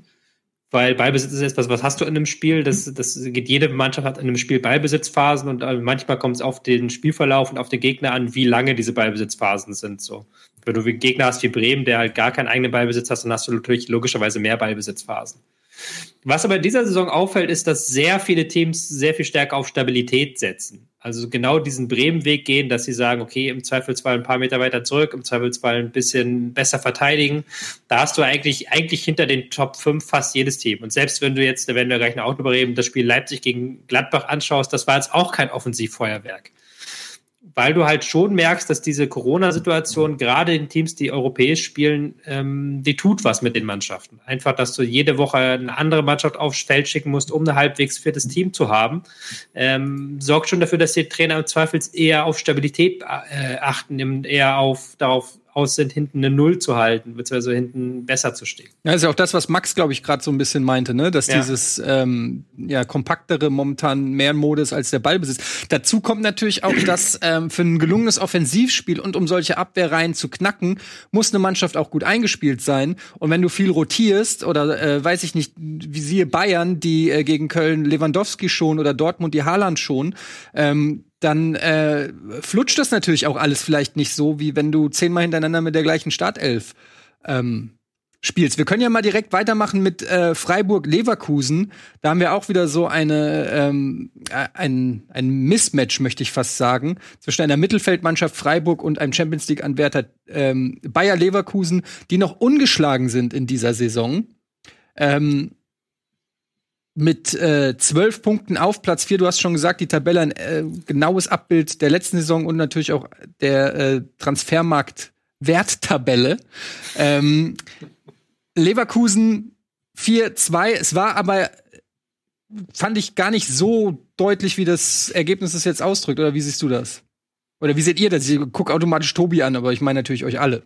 Weil Ballbesitz ist etwas, was hast du in einem Spiel? Das, das geht jede Mannschaft hat in einem Spiel Ballbesitzphasen und äh, manchmal kommt es auf den Spielverlauf und auf den Gegner an, wie lange diese Ballbesitzphasen sind. So. Wenn du Gegner hast wie Bremen, der halt gar keinen eigenen Ballbesitz hast, dann hast du natürlich logischerweise mehr Ballbesitzphasen. Was aber in dieser Saison auffällt, ist, dass sehr viele Teams sehr viel stärker auf Stabilität setzen. Also genau diesen Bremen-Weg gehen, dass sie sagen, okay, im Zweifelsfall ein paar Meter weiter zurück, im Zweifelsfall ein bisschen besser verteidigen. Da hast du eigentlich, eigentlich hinter den Top 5 fast jedes Team. Und selbst wenn du jetzt, da werden wir gleich noch auch drüber reden, das Spiel Leipzig gegen Gladbach anschaust, das war jetzt auch kein Offensivfeuerwerk weil du halt schon merkst, dass diese Corona-Situation gerade in Teams, die europäisch spielen, ähm, die tut was mit den Mannschaften. Einfach, dass du jede Woche eine andere Mannschaft aufs Feld schicken musst, um ein halbwegs viertes Team zu haben, ähm, sorgt schon dafür, dass die Trainer im Zweifel eher auf Stabilität äh, achten, eher auf darauf aus sind, hinten eine Null zu halten, beziehungsweise hinten besser zu stehen. Ja, ist ja auch das, was Max, glaube ich, gerade so ein bisschen meinte, ne? Dass ja. dieses ähm, ja, kompaktere momentan mehr Mode ist als der Ballbesitz. Dazu kommt natürlich auch, dass ähm, für ein gelungenes Offensivspiel und um solche Abwehrreihen zu knacken, muss eine Mannschaft auch gut eingespielt sein. Und wenn du viel rotierst oder äh, weiß ich nicht, wie siehe Bayern, die äh, gegen Köln Lewandowski schon oder Dortmund die Haaland schon, ähm, dann äh, flutscht das natürlich auch alles vielleicht nicht so, wie wenn du zehnmal hintereinander mit der gleichen Startelf ähm, spielst. Wir können ja mal direkt weitermachen mit äh, Freiburg-Leverkusen. Da haben wir auch wieder so eine ähm, äh, ein, ein Mismatch, möchte ich fast sagen, zwischen einer Mittelfeldmannschaft Freiburg und einem Champions League-Anwärter ähm, Bayer Leverkusen, die noch ungeschlagen sind in dieser Saison. Ähm, mit äh, zwölf Punkten auf Platz vier. Du hast schon gesagt, die Tabelle ein äh, genaues Abbild der letzten Saison und natürlich auch der äh, Transfermarkt-Werttabelle. Ähm, Leverkusen 4-2. Es war aber, fand ich gar nicht so deutlich, wie das Ergebnis es jetzt ausdrückt. Oder wie siehst du das? Oder wie seht ihr das? Ich gucke automatisch Tobi an, aber ich meine natürlich euch alle.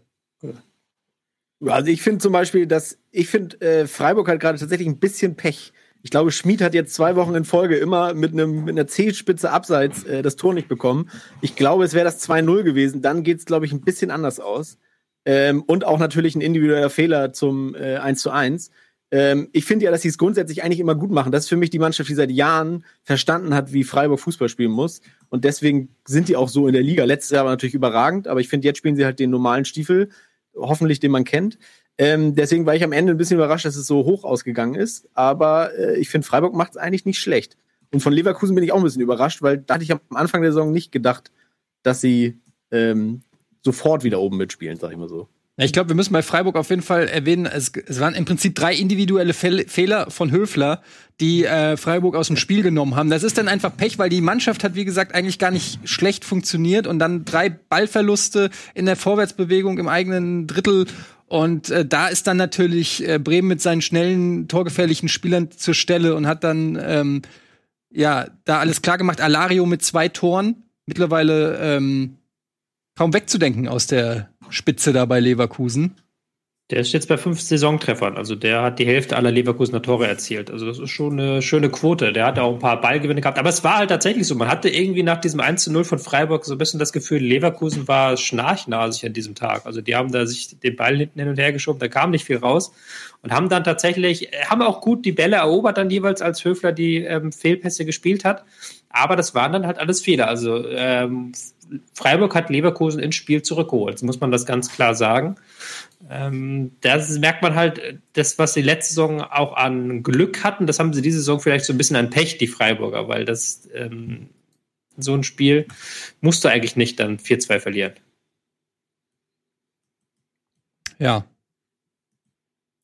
Also ich finde zum Beispiel, dass ich finde, äh, Freiburg hat gerade tatsächlich ein bisschen Pech ich glaube, Schmid hat jetzt zwei Wochen in Folge immer mit, einem, mit einer C-Spitze abseits äh, das Tor nicht bekommen. Ich glaube, es wäre das 2-0 gewesen. Dann geht es, glaube ich, ein bisschen anders aus. Ähm, und auch natürlich ein individueller Fehler zum äh, 1 1. Ähm, ich finde ja, dass sie es grundsätzlich eigentlich immer gut machen. Das ist für mich die Mannschaft, die seit Jahren verstanden hat, wie Freiburg Fußball spielen muss. Und deswegen sind die auch so in der Liga. Letztes Jahr war natürlich überragend, aber ich finde, jetzt spielen sie halt den normalen Stiefel, hoffentlich den man kennt. Ähm, deswegen war ich am Ende ein bisschen überrascht, dass es so hoch ausgegangen ist. Aber äh, ich finde, Freiburg macht es eigentlich nicht schlecht. Und von Leverkusen bin ich auch ein bisschen überrascht, weil da hatte ich am Anfang der Saison nicht gedacht, dass sie ähm, sofort wieder oben mitspielen, sag ich mal so. Ich glaube, wir müssen bei Freiburg auf jeden Fall erwähnen, es, es waren im Prinzip drei individuelle Fe Fehler von Höfler, die äh, Freiburg aus dem Spiel genommen haben. Das ist dann einfach Pech, weil die Mannschaft hat, wie gesagt, eigentlich gar nicht schlecht funktioniert und dann drei Ballverluste in der Vorwärtsbewegung im eigenen Drittel und äh, da ist dann natürlich äh, Bremen mit seinen schnellen, torgefährlichen Spielern zur Stelle und hat dann ähm, ja da alles klar gemacht. Alario mit zwei Toren, mittlerweile ähm, kaum wegzudenken aus der Spitze da bei Leverkusen. Der ist jetzt bei fünf Saisontreffern. Also der hat die Hälfte aller Leverkusener Tore erzielt. Also das ist schon eine schöne Quote. Der hat auch ein paar Ballgewinne gehabt. Aber es war halt tatsächlich so. Man hatte irgendwie nach diesem 1 zu 0 von Freiburg so ein bisschen das Gefühl, Leverkusen war schnarchnasig an diesem Tag. Also die haben da sich den Ball hinten hin und her geschoben. Da kam nicht viel raus. Und haben dann tatsächlich, haben auch gut die Bälle erobert dann jeweils, als Höfler die ähm, Fehlpässe gespielt hat. Aber das waren dann halt alles Fehler. Also ähm, Freiburg hat Leverkusen ins Spiel zurückgeholt. So muss man das ganz klar sagen. Ähm, das merkt man halt, das, was sie letzte Saison auch an Glück hatten, das haben sie diese Saison vielleicht so ein bisschen an Pech, die Freiburger, weil das ähm, so ein Spiel musst du eigentlich nicht dann 4-2 verlieren. Ja.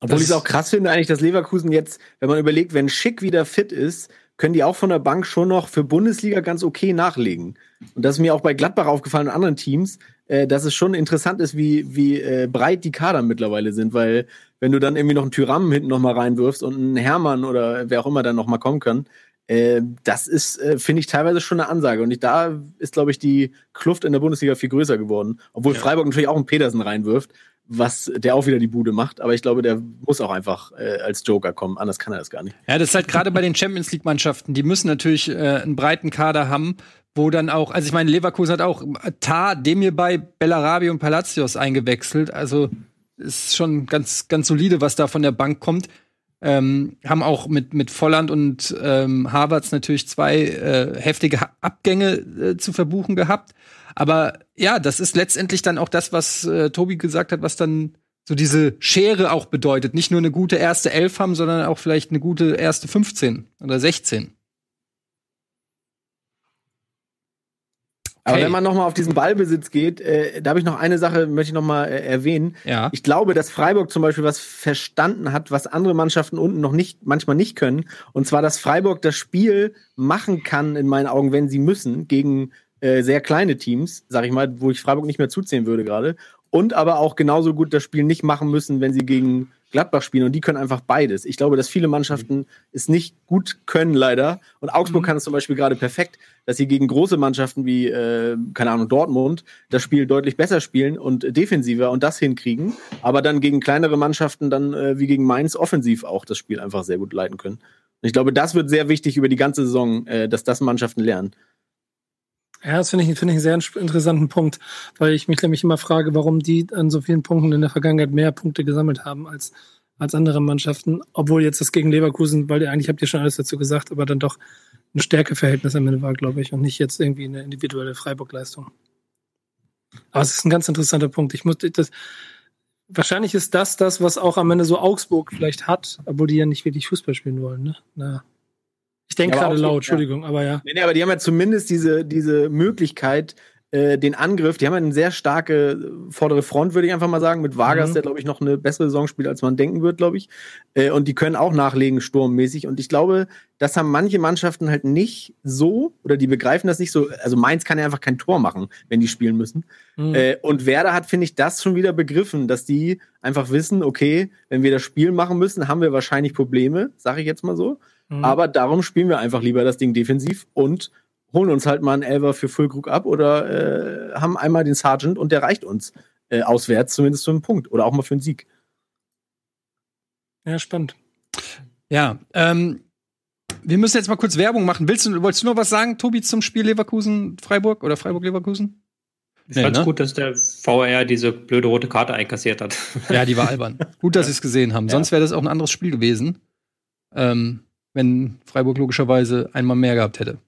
Obwohl ich es auch krass finde, eigentlich, dass Leverkusen jetzt, wenn man überlegt, wenn Schick wieder fit ist, können die auch von der Bank schon noch für Bundesliga ganz okay nachlegen. Und das ist mir auch bei Gladbach aufgefallen und anderen Teams, äh, dass es schon interessant ist, wie, wie äh, breit die Kader mittlerweile sind, weil wenn du dann irgendwie noch einen Tyram hinten noch mal reinwirfst und einen Hermann oder wer auch immer dann noch mal kommen kann, äh, das ist, äh, finde ich, teilweise schon eine Ansage. Und ich, da ist, glaube ich, die Kluft in der Bundesliga viel größer geworden. Obwohl ja. Freiburg natürlich auch einen Petersen reinwirft, was der auch wieder die Bude macht. Aber ich glaube, der muss auch einfach äh, als Joker kommen. Anders kann er das gar nicht. Ja, das ist halt gerade bei den Champions League-Mannschaften. Die müssen natürlich äh, einen breiten Kader haben wo dann auch, also ich meine, Leverkusen hat auch Tar, Demir bei Bellarabi und Palacios eingewechselt. Also ist schon ganz, ganz solide, was da von der Bank kommt. Ähm, haben auch mit, mit Volland und ähm, Harvards natürlich zwei äh, heftige Abgänge äh, zu verbuchen gehabt. Aber ja, das ist letztendlich dann auch das, was äh, Tobi gesagt hat, was dann so diese Schere auch bedeutet. Nicht nur eine gute erste Elf haben, sondern auch vielleicht eine gute erste 15 oder 16. Aber okay. wenn man nochmal auf diesen Ballbesitz geht, äh, da habe ich noch eine Sache, möchte ich nochmal äh, erwähnen. Ja. Ich glaube, dass Freiburg zum Beispiel was verstanden hat, was andere Mannschaften unten noch nicht, manchmal nicht können. Und zwar, dass Freiburg das Spiel machen kann, in meinen Augen, wenn sie müssen, gegen äh, sehr kleine Teams, sag ich mal, wo ich Freiburg nicht mehr zuzählen würde gerade. Und aber auch genauso gut das Spiel nicht machen müssen, wenn sie gegen Gladbach spielen und die können einfach beides. Ich glaube, dass viele Mannschaften mhm. es nicht gut können, leider. Und Augsburg mhm. kann es zum Beispiel gerade perfekt, dass sie gegen große Mannschaften wie, äh, keine Ahnung, Dortmund das Spiel deutlich besser spielen und defensiver und das hinkriegen, aber dann gegen kleinere Mannschaften dann äh, wie gegen Mainz offensiv auch das Spiel einfach sehr gut leiten können. Und ich glaube, das wird sehr wichtig über die ganze Saison, äh, dass das Mannschaften lernen. Ja, das finde ich, finde ich einen sehr interessanten Punkt, weil ich mich nämlich immer frage, warum die an so vielen Punkten in der Vergangenheit mehr Punkte gesammelt haben als, als andere Mannschaften, obwohl jetzt das gegen Leverkusen, weil ihr eigentlich habt ihr schon alles dazu gesagt, aber dann doch ein Stärkeverhältnis am Ende war, glaube ich, und nicht jetzt irgendwie eine individuelle Freiburg-Leistung. Aber es ist ein ganz interessanter Punkt. Ich muss das, wahrscheinlich ist das das, was auch am Ende so Augsburg vielleicht hat, obwohl die ja nicht wirklich Fußball spielen wollen, ne? Na. Ich denke ja, gerade laut, Entschuldigung, aber ja. Nee, nee, aber die haben ja zumindest diese, diese Möglichkeit, äh, den Angriff, die haben ja eine sehr starke äh, vordere Front, würde ich einfach mal sagen, mit Vargas, mhm. der, glaube ich, noch eine bessere Saison spielt, als man denken wird, glaube ich. Äh, und die können auch nachlegen, sturmmäßig. Und ich glaube, das haben manche Mannschaften halt nicht so, oder die begreifen das nicht so. Also Mainz kann ja einfach kein Tor machen, wenn die spielen müssen. Mhm. Äh, und Werder hat, finde ich, das schon wieder begriffen, dass die einfach wissen, okay, wenn wir das Spiel machen müssen, haben wir wahrscheinlich Probleme, sage ich jetzt mal so. Mhm. Aber darum spielen wir einfach lieber das Ding defensiv und holen uns halt mal einen Elver für Füllkrug ab oder äh, haben einmal den Sergeant und der reicht uns äh, auswärts zumindest für einen Punkt oder auch mal für einen Sieg. Ja, spannend. Ja, ähm, wir müssen jetzt mal kurz Werbung machen. Willst du, wolltest du noch was sagen, Tobi, zum Spiel Leverkusen-Freiburg oder Freiburg-Leverkusen? Ich nee, fand's ne? gut, dass der VR diese blöde rote Karte einkassiert hat. Ja, die war albern. gut, dass sie es gesehen haben. Ja. Sonst wäre das auch ein anderes Spiel gewesen. Ähm, wenn Freiburg logischerweise einmal mehr gehabt hätte.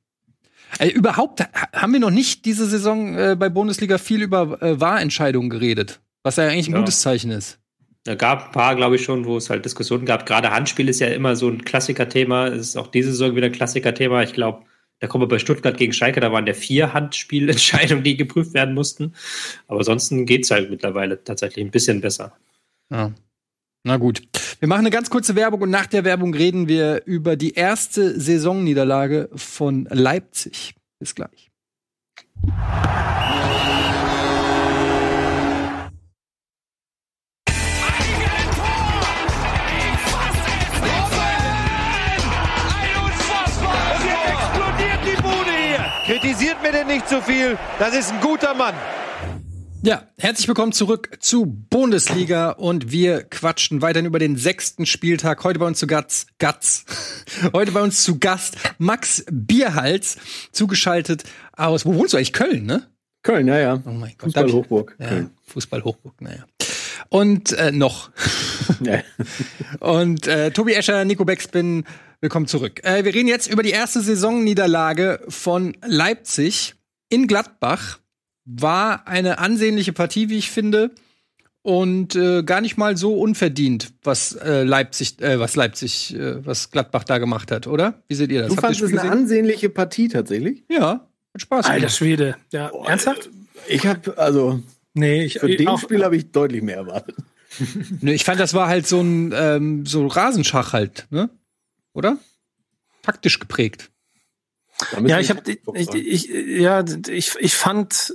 Äh, überhaupt haben wir noch nicht diese Saison äh, bei Bundesliga viel über äh, Wahrentscheidungen geredet, was ja eigentlich ein ja. gutes Zeichen ist. Da gab ein paar, glaube ich, schon, wo es halt Diskussionen gab. Gerade Handspiel ist ja immer so ein Klassiker-Thema. Es ist auch diese Saison wieder ein Klassiker-Thema. Ich glaube, da kommen wir bei Stuttgart gegen Schalke, da waren der vier Handspielentscheidungen, die geprüft werden mussten. Aber ansonsten geht es halt mittlerweile tatsächlich ein bisschen besser. Ja. Na gut. Wir machen eine ganz kurze Werbung und nach der Werbung reden wir über die erste Saisonniederlage von Leipzig. Bis gleich. Kritisiert mir denn nicht zu so viel. Das ist ein guter Mann. Ja, herzlich willkommen zurück zu Bundesliga und wir quatschen weiterhin über den sechsten Spieltag. Heute bei uns zu Gast, Gast. heute bei uns zu Gast Max Bierhals, zugeschaltet aus, wo wohnst du eigentlich? Köln, ne? Köln, ja, ja. Oh mein Gott. Fußball Hochburg. Ja, Fußball Hochburg, naja. Und äh, noch. ja. und äh, Tobi Escher, Nico Beckspin, willkommen zurück. Äh, wir reden jetzt über die erste Saisonniederlage von Leipzig in Gladbach war eine ansehnliche Partie, wie ich finde. Und äh, gar nicht mal so unverdient, was äh, Leipzig, äh, was Leipzig, äh, was Gladbach da gemacht hat, oder? Wie seht ihr das? Du Habt fandest es eine ansehnliche Partie tatsächlich? Ja, hat Spaß gemacht. Alter Schwede. Ja, oh, ernsthaft? Ich habe also nee, ich, für ich, den Spiel habe ich deutlich mehr erwartet. nee, ich fand, das war halt so ein ähm, so Rasenschach halt, ne? Oder? Taktisch geprägt. Ja, ich habe, ich, ich, ja, ich, ich fand,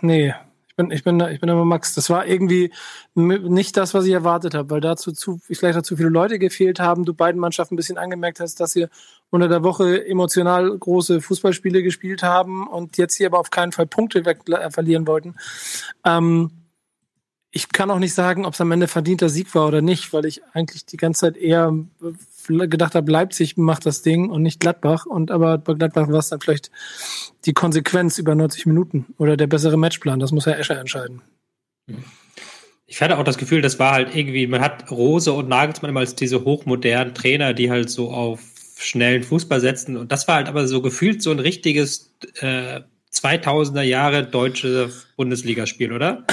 nee, ich bin, ich bin, ich bin immer Max. Das war irgendwie nicht das, was ich erwartet habe, weil dazu zu, vielleicht dazu viele Leute gefehlt haben. Du beiden Mannschaften ein bisschen angemerkt hast, dass ihr unter der Woche emotional große Fußballspiele gespielt haben und jetzt hier aber auf keinen Fall Punkte weg, äh, verlieren wollten. Ähm, ich kann auch nicht sagen, ob es am Ende verdienter Sieg war oder nicht, weil ich eigentlich die ganze Zeit eher gedacht habe, Leipzig macht das Ding und nicht Gladbach. Und aber bei Gladbach war es dann vielleicht die Konsequenz über 90 Minuten oder der bessere Matchplan. Das muss ja Escher entscheiden. Ich hatte auch das Gefühl, das war halt irgendwie, man hat Rose und Nagelsmann immer als diese hochmodernen Trainer, die halt so auf schnellen Fußball setzen. Und das war halt aber so gefühlt so ein richtiges äh, 2000er Jahre deutsche Bundesligaspiel, oder?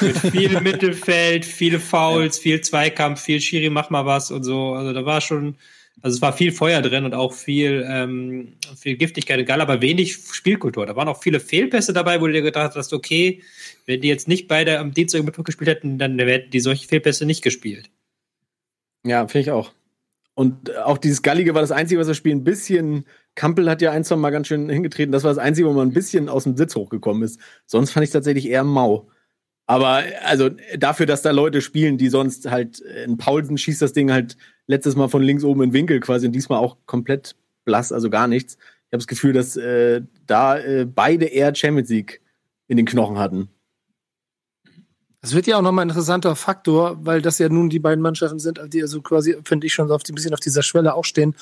Mit viel Mittelfeld, viele Fouls, viel Zweikampf, viel Schiri, mach mal was und so. Also da war schon, also es war viel Feuer drin und auch viel, ähm, viel Giftigkeit egal, aber wenig Spielkultur. Da waren auch viele Fehlpässe dabei, wo du dir gedacht hast, okay, wenn die jetzt nicht beide am Dienstag Mittwoch gespielt hätten, dann hätten die solche Fehlpässe nicht gespielt. Ja, finde ich auch. Und auch dieses Gallige war das Einzige, was das Spiel ein bisschen. Kampel hat ja ein, zwei Mal ganz schön hingetreten. Das war das Einzige, wo man ein bisschen aus dem Sitz hochgekommen ist. Sonst fand ich es tatsächlich eher mau. Aber also dafür, dass da Leute spielen, die sonst halt in Paulsen schießt das Ding halt letztes Mal von links oben in Winkel quasi und diesmal auch komplett blass, also gar nichts. Ich habe das Gefühl, dass äh, da äh, beide eher Champions League in den Knochen hatten. Das wird ja auch nochmal ein interessanter Faktor, weil das ja nun die beiden Mannschaften sind, die also quasi, finde ich, schon so auf, ein bisschen auf dieser Schwelle auch stehen,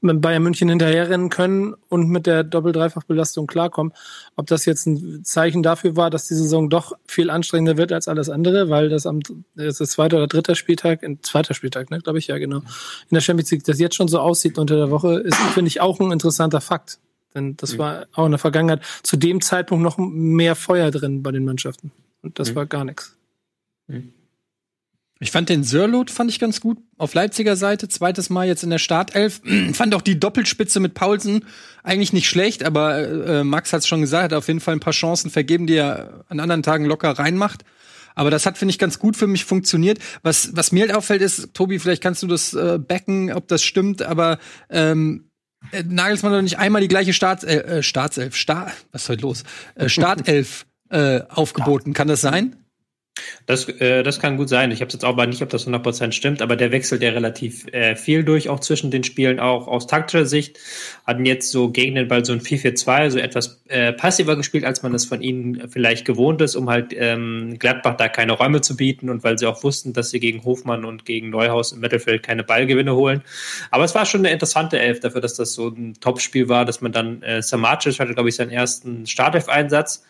mit Bayern München hinterherrennen können und mit der Doppel-Dreifach-Belastung klarkommen. Ob das jetzt ein Zeichen dafür war, dass die Saison doch viel anstrengender wird als alles andere, weil das am das ist zweiter oder dritter Spieltag, in zweiter Spieltag, ne, glaube ich, ja, genau, in der Champions League, das jetzt schon so aussieht unter der Woche, ist, finde ich, auch ein interessanter Fakt. Denn das war auch in der Vergangenheit zu dem Zeitpunkt noch mehr Feuer drin bei den Mannschaften. Und das mhm. war gar nichts. Mhm. Ich fand den Sörlot fand ich ganz gut auf Leipziger Seite, zweites Mal jetzt in der Startelf. fand auch die Doppelspitze mit Paulsen eigentlich nicht schlecht, aber äh, Max hat es schon gesagt, hat auf jeden Fall ein paar Chancen vergeben, die er an anderen Tagen locker reinmacht. Aber das hat, finde ich, ganz gut für mich funktioniert. Was, was mir halt auffällt, ist, Tobi, vielleicht kannst du das äh, backen, ob das stimmt, aber ähm, äh, Nagelsmann hat nicht einmal die gleiche Staats, äh, äh Staatself, Sta was ist heute los? Äh, Startelf äh, aufgeboten. Kann das sein? Das, äh, das kann gut sein. Ich habe jetzt auch mal nicht, ob das 100% stimmt, aber der wechselt ja relativ äh, viel durch, auch zwischen den Spielen, auch aus taktischer Sicht. Hatten jetzt so gegen den Ball so ein 4-4-2, so etwas äh, passiver gespielt, als man das von ihnen vielleicht gewohnt ist, um halt ähm, Gladbach da keine Räume zu bieten und weil sie auch wussten, dass sie gegen Hofmann und gegen Neuhaus im Mittelfeld keine Ballgewinne holen. Aber es war schon eine interessante Elf dafür, dass das so ein Topspiel war, dass man dann äh, Samacic hatte, glaube ich, seinen ersten Startelf-Einsatz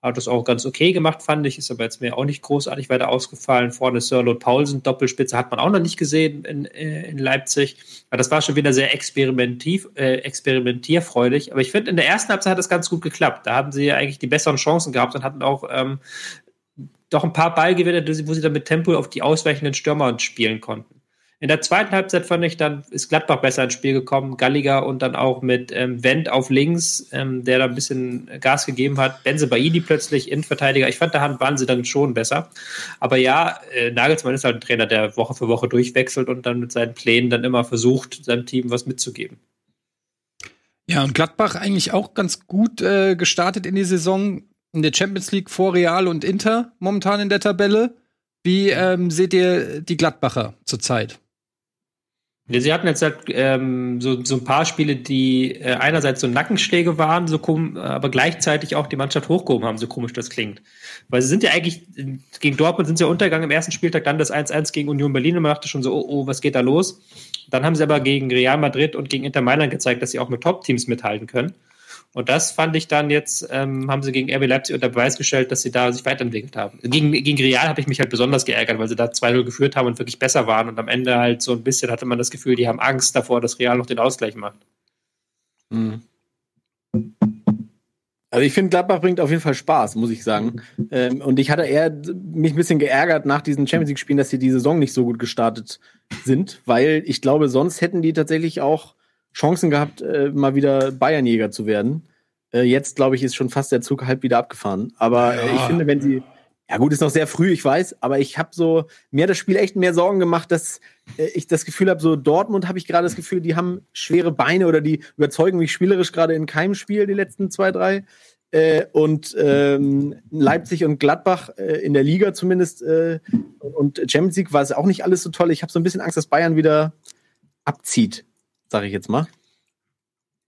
hat das auch ganz okay gemacht, fand ich. Ist aber jetzt mir auch nicht großartig weiter ausgefallen. Vorne Sirlot Paulsen, Doppelspitze hat man auch noch nicht gesehen in, äh, in Leipzig. Aber das war schon wieder sehr experimentiv, äh, experimentierfreudig. Aber ich finde, in der ersten Halbzeit hat das ganz gut geklappt. Da haben sie ja eigentlich die besseren Chancen gehabt und hatten auch ähm, doch ein paar Ballgewinne, wo sie dann mit Tempo auf die ausweichenden Stürmer spielen konnten. In der zweiten Halbzeit fand ich, dann ist Gladbach besser ins Spiel gekommen. Galliger und dann auch mit ähm, Wendt auf links, ähm, der da ein bisschen Gas gegeben hat. Benze Baidi plötzlich Innenverteidiger. Ich fand, da waren sie dann schon besser. Aber ja, äh, Nagelsmann ist halt ein Trainer, der Woche für Woche durchwechselt und dann mit seinen Plänen dann immer versucht, seinem Team was mitzugeben. Ja, und Gladbach eigentlich auch ganz gut äh, gestartet in die Saison in der Champions League vor Real und Inter momentan in der Tabelle. Wie ähm, seht ihr die Gladbacher zurzeit? Sie hatten jetzt halt, ähm, so, so ein paar Spiele, die äh, einerseits so Nackenschläge waren, so aber gleichzeitig auch die Mannschaft hochgehoben haben, so komisch das klingt. Weil sie sind ja eigentlich, gegen Dortmund sind sie ja untergegangen im ersten Spieltag, dann das 1-1 gegen Union Berlin und man dachte schon so, oh, oh, was geht da los? Dann haben sie aber gegen Real Madrid und gegen Inter Mailand gezeigt, dass sie auch mit Top-Teams mithalten können. Und das fand ich dann jetzt, ähm, haben sie gegen RB Leipzig unter Beweis gestellt, dass sie da sich weiterentwickelt haben. Gegen, gegen Real habe ich mich halt besonders geärgert, weil sie da 2-0 geführt haben und wirklich besser waren. Und am Ende halt so ein bisschen hatte man das Gefühl, die haben Angst davor, dass Real noch den Ausgleich macht. Mhm. Also ich finde, Gladbach bringt auf jeden Fall Spaß, muss ich sagen. Ähm, und ich hatte eher mich ein bisschen geärgert nach diesen Champions League-Spielen, dass sie die Saison nicht so gut gestartet sind, weil ich glaube, sonst hätten die tatsächlich auch Chancen gehabt, äh, mal wieder Bayernjäger zu werden. Äh, jetzt, glaube ich, ist schon fast der Zug halb wieder abgefahren. Aber äh, ich finde, wenn sie, ja gut, ist noch sehr früh, ich weiß, aber ich habe so, mir hat das Spiel echt mehr Sorgen gemacht, dass äh, ich das Gefühl habe, so Dortmund habe ich gerade das Gefühl, die haben schwere Beine oder die überzeugen mich spielerisch gerade in keinem Spiel, die letzten zwei, drei. Äh, und ähm, Leipzig und Gladbach äh, in der Liga zumindest äh, und Champions League war es auch nicht alles so toll. Ich habe so ein bisschen Angst, dass Bayern wieder abzieht sage ich jetzt mal.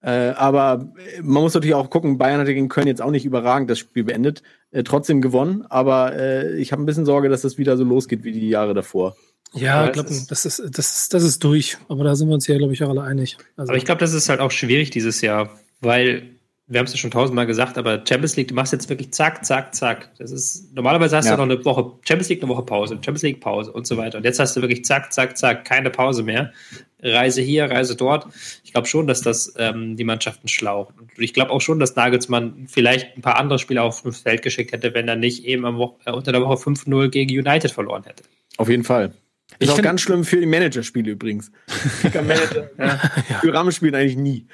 Äh, aber man muss natürlich auch gucken, Bayern hat gegen Köln jetzt auch nicht überragend das Spiel beendet, äh, trotzdem gewonnen, aber äh, ich habe ein bisschen Sorge, dass das wieder so losgeht wie die Jahre davor. Ja, ich glaube, das ist, das, ist, das ist durch, aber da sind wir uns ja, glaube ich, auch alle einig. Also aber ich glaube, das ist halt auch schwierig dieses Jahr, weil wir haben es ja schon tausendmal gesagt, aber Champions League, du machst jetzt wirklich zack, zack, zack. Das ist, normalerweise hast ja. du noch eine Woche, Champions League eine Woche Pause, Champions League Pause und so weiter. Und jetzt hast du wirklich zack, zack, zack, keine Pause mehr. Reise hier, Reise dort. Ich glaube schon, dass das ähm, die Mannschaften schlaucht. Und ich glaube auch schon, dass Nagelsmann vielleicht ein paar andere Spieler auf das Feld geschickt hätte, wenn er nicht eben am Wo äh, unter der Woche 5-0 gegen United verloren hätte. Auf jeden Fall. Ist ich auch ganz schlimm für die Managerspiele übrigens. Kicker-Manager. ja. Für Rahmen spielen eigentlich nie.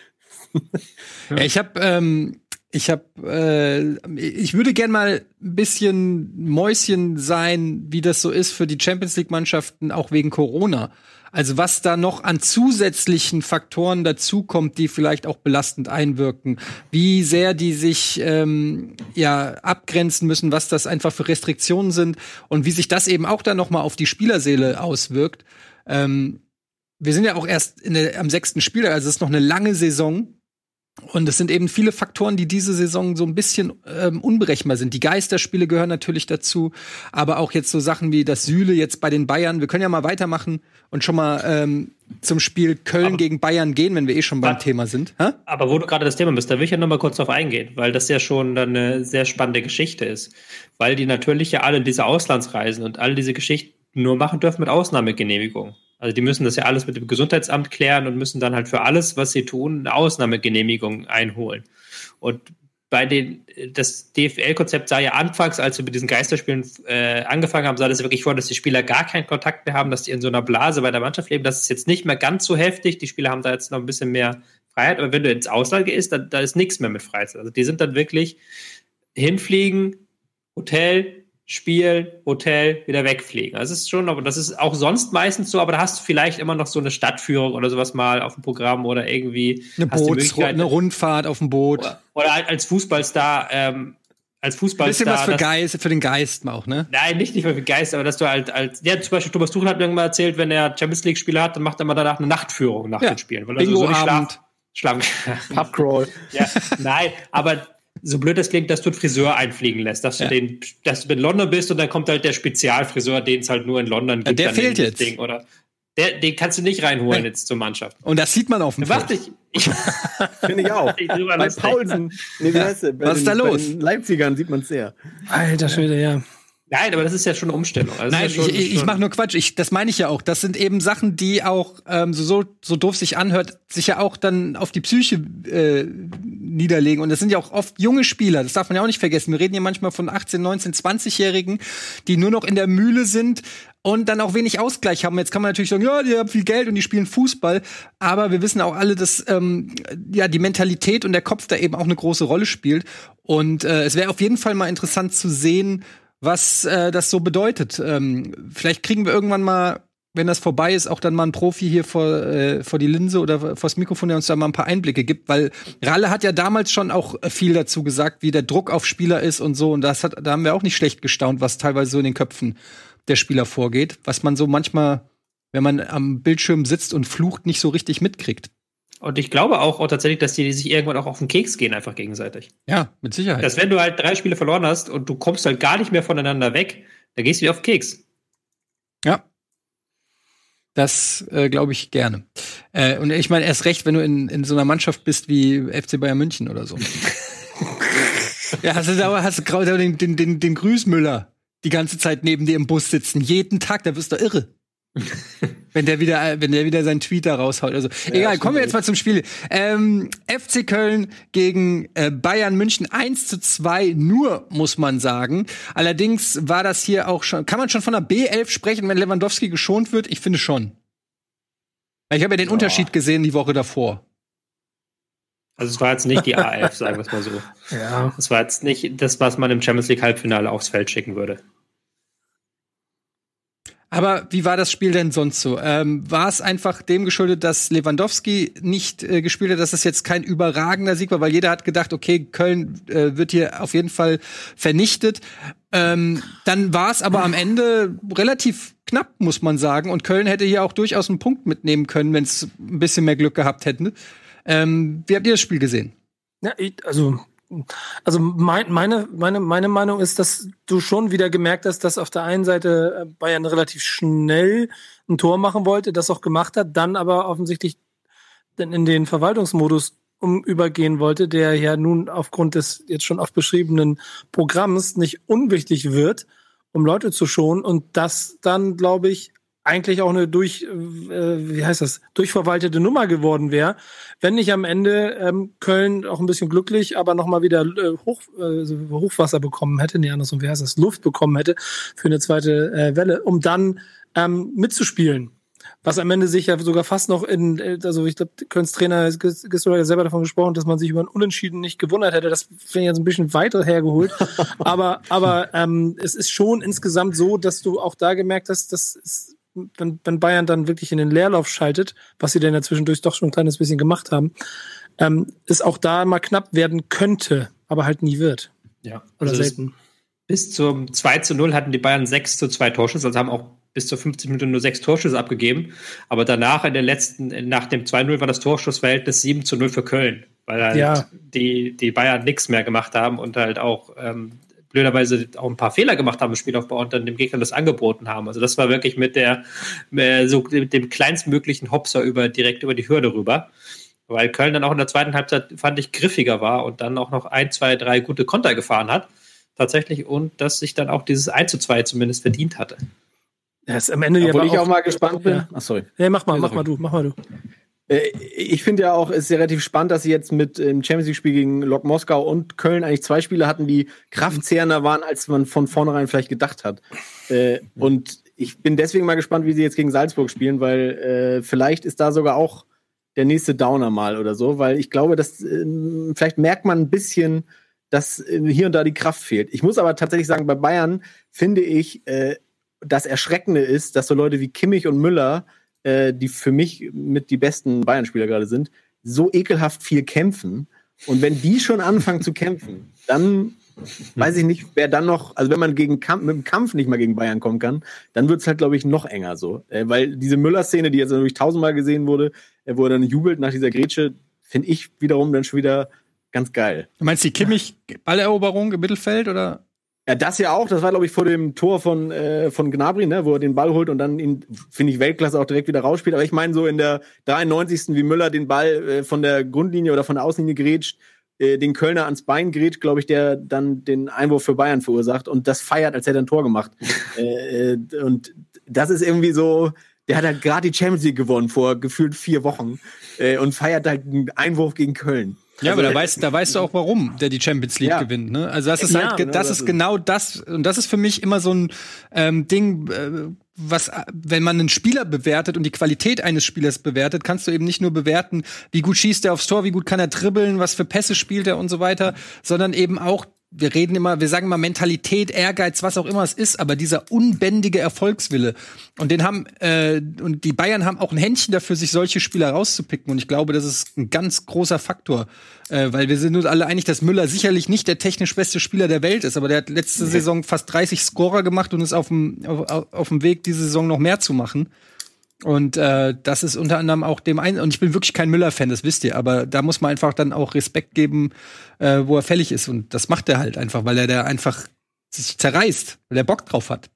ja, ich habe ähm, ich habe, äh, ich würde gern mal ein bisschen Mäuschen sein, wie das so ist für die Champions League Mannschaften, auch wegen Corona. Also was da noch an zusätzlichen Faktoren dazukommt, die vielleicht auch belastend einwirken, wie sehr die sich ähm, ja abgrenzen müssen, was das einfach für Restriktionen sind und wie sich das eben auch dann noch mal auf die Spielerseele auswirkt. Ähm, wir sind ja auch erst der, am sechsten Spiel, also es ist noch eine lange Saison. Und es sind eben viele Faktoren, die diese Saison so ein bisschen ähm, unberechenbar sind. Die Geisterspiele gehören natürlich dazu, aber auch jetzt so Sachen wie das Süle jetzt bei den Bayern. Wir können ja mal weitermachen und schon mal ähm, zum Spiel Köln aber, gegen Bayern gehen, wenn wir eh schon beim aber, Thema sind. Ha? Aber wo du gerade das Thema bist, da will ich ja noch mal kurz drauf eingehen, weil das ja schon eine sehr spannende Geschichte ist. Weil die natürlich ja alle diese Auslandsreisen und all diese Geschichten nur machen dürfen mit Ausnahmegenehmigung. Also die müssen das ja alles mit dem Gesundheitsamt klären und müssen dann halt für alles, was sie tun, eine Ausnahmegenehmigung einholen. Und bei den, das DFL-Konzept sah ja anfangs, als wir mit diesen Geisterspielen äh, angefangen haben, sah das wirklich vor, dass die Spieler gar keinen Kontakt mehr haben, dass die in so einer Blase bei der Mannschaft leben. Das ist jetzt nicht mehr ganz so heftig. Die Spieler haben da jetzt noch ein bisschen mehr Freiheit. Aber wenn du ins Ausland gehst, dann, da ist nichts mehr mit Freizeit. Also die sind dann wirklich hinfliegen, Hotel, Spiel, Hotel, wieder wegfliegen. Das ist schon, aber das ist auch sonst meistens so, aber da hast du vielleicht immer noch so eine Stadtführung oder sowas mal auf dem Programm oder irgendwie eine, Boots, eine Rundfahrt auf dem Boot. Oder, oder als Fußballstar, ähm, als Fußballstar. Bisschen was für Geist, für den Geist auch, ne? Nein, nicht, nicht für den Geist, aber dass du halt als, ja, zum Beispiel Thomas Tuchel hat mir mal erzählt, wenn er Champions League Spiele hat, dann macht er mal danach eine Nachtführung nach ja. den Spielen, weil er so nicht schlaft. Schlafen. Pubcrawl. ja, nein, aber so blöd das klingt, dass du einen Friseur einfliegen lässt, dass ja. du den, dass du in London bist und dann kommt halt der Spezialfriseur, den es halt nur in London gibt. Ja, der fehlt jetzt. Ding, oder der, den kannst du nicht reinholen nee. jetzt zur Mannschaft. Und das sieht man auf dem Feld. Ich, ich Finde ich auch. bei Paulsen. Nee, wie heißt der? Was ist da los? Bei den Leipzigern sieht man es sehr. Alter Schwede, ja. Nein, aber das ist ja schon eine Umstellung. Also Nein, ja schon, ich, ich mache nur Quatsch. Ich, das meine ich ja auch. Das sind eben Sachen, die auch, ähm, so, so, so doof sich anhört, sich ja auch dann auf die Psyche äh, niederlegen. Und das sind ja auch oft junge Spieler. Das darf man ja auch nicht vergessen. Wir reden ja manchmal von 18, 19, 20-Jährigen, die nur noch in der Mühle sind und dann auch wenig Ausgleich haben. Jetzt kann man natürlich sagen, ja, die haben viel Geld und die spielen Fußball. Aber wir wissen auch alle, dass ähm, ja die Mentalität und der Kopf da eben auch eine große Rolle spielt. Und äh, es wäre auf jeden Fall mal interessant zu sehen, was äh, das so bedeutet. Ähm, vielleicht kriegen wir irgendwann mal, wenn das vorbei ist, auch dann mal einen Profi hier vor, äh, vor die Linse oder vor das Mikrofon, der uns da mal ein paar Einblicke gibt, weil Ralle hat ja damals schon auch viel dazu gesagt, wie der Druck auf Spieler ist und so. Und das hat, da haben wir auch nicht schlecht gestaunt, was teilweise so in den Köpfen der Spieler vorgeht, was man so manchmal, wenn man am Bildschirm sitzt und flucht, nicht so richtig mitkriegt. Und ich glaube auch, auch tatsächlich, dass die sich irgendwann auch auf den Keks gehen, einfach gegenseitig. Ja, mit Sicherheit. Dass wenn du halt drei Spiele verloren hast und du kommst halt gar nicht mehr voneinander weg, dann gehst du wieder auf den Keks. Ja. Das äh, glaube ich gerne. Äh, und ich meine, erst recht, wenn du in, in so einer Mannschaft bist wie FC Bayern München oder so. ja, hast du da hast du den, den, den, den Grüßmüller die ganze Zeit neben dir im Bus sitzen. Jeden Tag, da wirst du irre. wenn der wieder, wenn der wieder seinen Tweet da raushaut. Also ja, egal, kommen wir jetzt mal zum Spiel. Ähm, FC Köln gegen äh, Bayern München 1 zu 2 nur, muss man sagen. Allerdings war das hier auch schon, kann man schon von einer B11 sprechen, wenn Lewandowski geschont wird? Ich finde schon. Ich habe ja den oh. Unterschied gesehen die Woche davor. Also es war jetzt nicht die A11, sagen wir es mal so. Ja. Es war jetzt nicht das, was man im Champions League Halbfinale aufs Feld schicken würde. Aber wie war das Spiel denn sonst so? Ähm, war es einfach dem geschuldet, dass Lewandowski nicht äh, gespielt hat, dass es jetzt kein überragender Sieg war, weil jeder hat gedacht, okay, Köln äh, wird hier auf jeden Fall vernichtet. Ähm, dann war es aber am Ende relativ knapp, muss man sagen. Und Köln hätte hier auch durchaus einen Punkt mitnehmen können, wenn es ein bisschen mehr Glück gehabt hätten. Ähm, wie habt ihr das Spiel gesehen? Ja, ich, also also mein, meine, meine, meine Meinung ist, dass du schon wieder gemerkt hast, dass auf der einen Seite äh, Bayern relativ schnell ein Tor machen wollte, das auch gemacht hat, dann aber offensichtlich in den Verwaltungsmodus um übergehen wollte, der ja nun aufgrund des jetzt schon oft beschriebenen Programms nicht unwichtig wird, um Leute zu schonen. Und das dann, glaube ich, eigentlich auch eine durch, äh, wie heißt das, durchverwaltete Nummer geworden wäre, wenn nicht am Ende ähm, Köln auch ein bisschen glücklich, aber nochmal wieder äh, Hoch, äh, Hochwasser bekommen hätte, nee, andersson, wie heißt das, Luft bekommen hätte für eine zweite äh, Welle, um dann ähm, mitzuspielen was am Ende sich ja sogar fast noch in, also ich glaube, Kölns Trainer ist ja selber davon gesprochen, dass man sich über ein Unentschieden nicht gewundert hätte. Das finde ich jetzt ein bisschen weiter hergeholt. aber aber ähm, es ist schon insgesamt so, dass du auch da gemerkt hast, dass es, wenn, wenn Bayern dann wirklich in den Leerlauf schaltet, was sie denn ja zwischendurch doch schon ein kleines bisschen gemacht haben, ähm, es auch da mal knapp werden könnte, aber halt nie wird. Ja, oder also selten. Bis zum 2 zu 0 hatten die Bayern 6 zu 2 Torschüsse, also haben auch bis zur 50 Minuten nur sechs Torschüsse abgegeben. Aber danach in der letzten, nach dem 2-0 war das Torschussverhältnis 7 zu 0 für Köln, weil halt ja. die, die Bayern nichts mehr gemacht haben und halt auch ähm, blöderweise auch ein paar Fehler gemacht haben im Spielaufbau und dann dem Gegner das angeboten haben. Also das war wirklich mit der äh, so mit dem kleinstmöglichen Hopser über direkt über die Hürde rüber. Weil Köln dann auch in der zweiten Halbzeit, fand ich, griffiger war und dann auch noch ein, zwei, drei gute Konter gefahren hat. Tatsächlich. Und dass sich dann auch dieses 1 zu 2 zumindest verdient hatte. Das ist am Ende Obwohl ja ich auch mal gespannt bin. Ja. Ach, sorry. Ja, mach mal, mach mal du, mach mal du. Äh, ich finde ja auch, es ist ja relativ spannend, dass sie jetzt mit dem Champions League-Spiel gegen Lok Moskau und Köln eigentlich zwei Spiele hatten, die kraftzehrender waren, als man von vornherein vielleicht gedacht hat. Äh, und ich bin deswegen mal gespannt, wie sie jetzt gegen Salzburg spielen, weil äh, vielleicht ist da sogar auch der nächste Downer mal oder so, weil ich glaube, dass vielleicht merkt man ein bisschen, dass hier und da die Kraft fehlt. Ich muss aber tatsächlich sagen, bei Bayern finde ich, das Erschreckende ist, dass so Leute wie Kimmich und Müller, äh, die für mich mit die besten Bayern-Spieler gerade sind, so ekelhaft viel kämpfen. Und wenn die schon anfangen zu kämpfen, dann weiß ich nicht, wer dann noch, also wenn man gegen Kampf, mit dem Kampf nicht mal gegen Bayern kommen kann, dann wird es halt, glaube ich, noch enger so. Äh, weil diese Müller-Szene, die jetzt natürlich tausendmal gesehen wurde, äh, wo er dann jubelt nach dieser Grätsche, finde ich wiederum dann schon wieder ganz geil. Du meinst die Kimmich-Balleroberung im Mittelfeld oder? Ja, das ja auch. Das war, glaube ich, vor dem Tor von, äh, von Gnabry, ne, wo er den Ball holt und dann ihn, finde ich, Weltklasse auch direkt wieder rausspielt. Aber ich meine, so in der 93. wie Müller den Ball äh, von der Grundlinie oder von der Außenlinie grätscht, äh, den Kölner ans Bein grätscht, glaube ich, der dann den Einwurf für Bayern verursacht und das feiert, als hätte er ein Tor gemacht. äh, äh, und das ist irgendwie so, der hat halt gerade die Champions League gewonnen vor gefühlt vier Wochen äh, und feiert halt einen Einwurf gegen Köln. Ja, also, aber da weißt, da weißt du auch, warum der die Champions League ja. gewinnt. Ne? Also das ist ja, halt, das, ist genau das und das ist für mich immer so ein ähm, Ding, äh, was, wenn man einen Spieler bewertet und die Qualität eines Spielers bewertet, kannst du eben nicht nur bewerten, wie gut schießt er aufs Tor, wie gut kann er dribbeln, was für Pässe spielt er und so weiter, sondern eben auch wir reden immer, wir sagen immer Mentalität, Ehrgeiz, was auch immer es ist, aber dieser unbändige Erfolgswille. Und den haben, äh, und die Bayern haben auch ein Händchen dafür, sich solche Spieler rauszupicken. Und ich glaube, das ist ein ganz großer Faktor. Äh, weil wir sind uns alle einig, dass Müller sicherlich nicht der technisch beste Spieler der Welt ist, aber der hat letzte. Saison fast 30 Scorer gemacht und ist auf dem, auf, auf dem Weg, diese Saison noch mehr zu machen. Und äh, das ist unter anderem auch dem einen, und ich bin wirklich kein Müller-Fan, das wisst ihr, aber da muss man einfach dann auch Respekt geben, äh, wo er fällig ist. Und das macht er halt einfach, weil er da einfach sich zerreißt, weil er Bock drauf hat.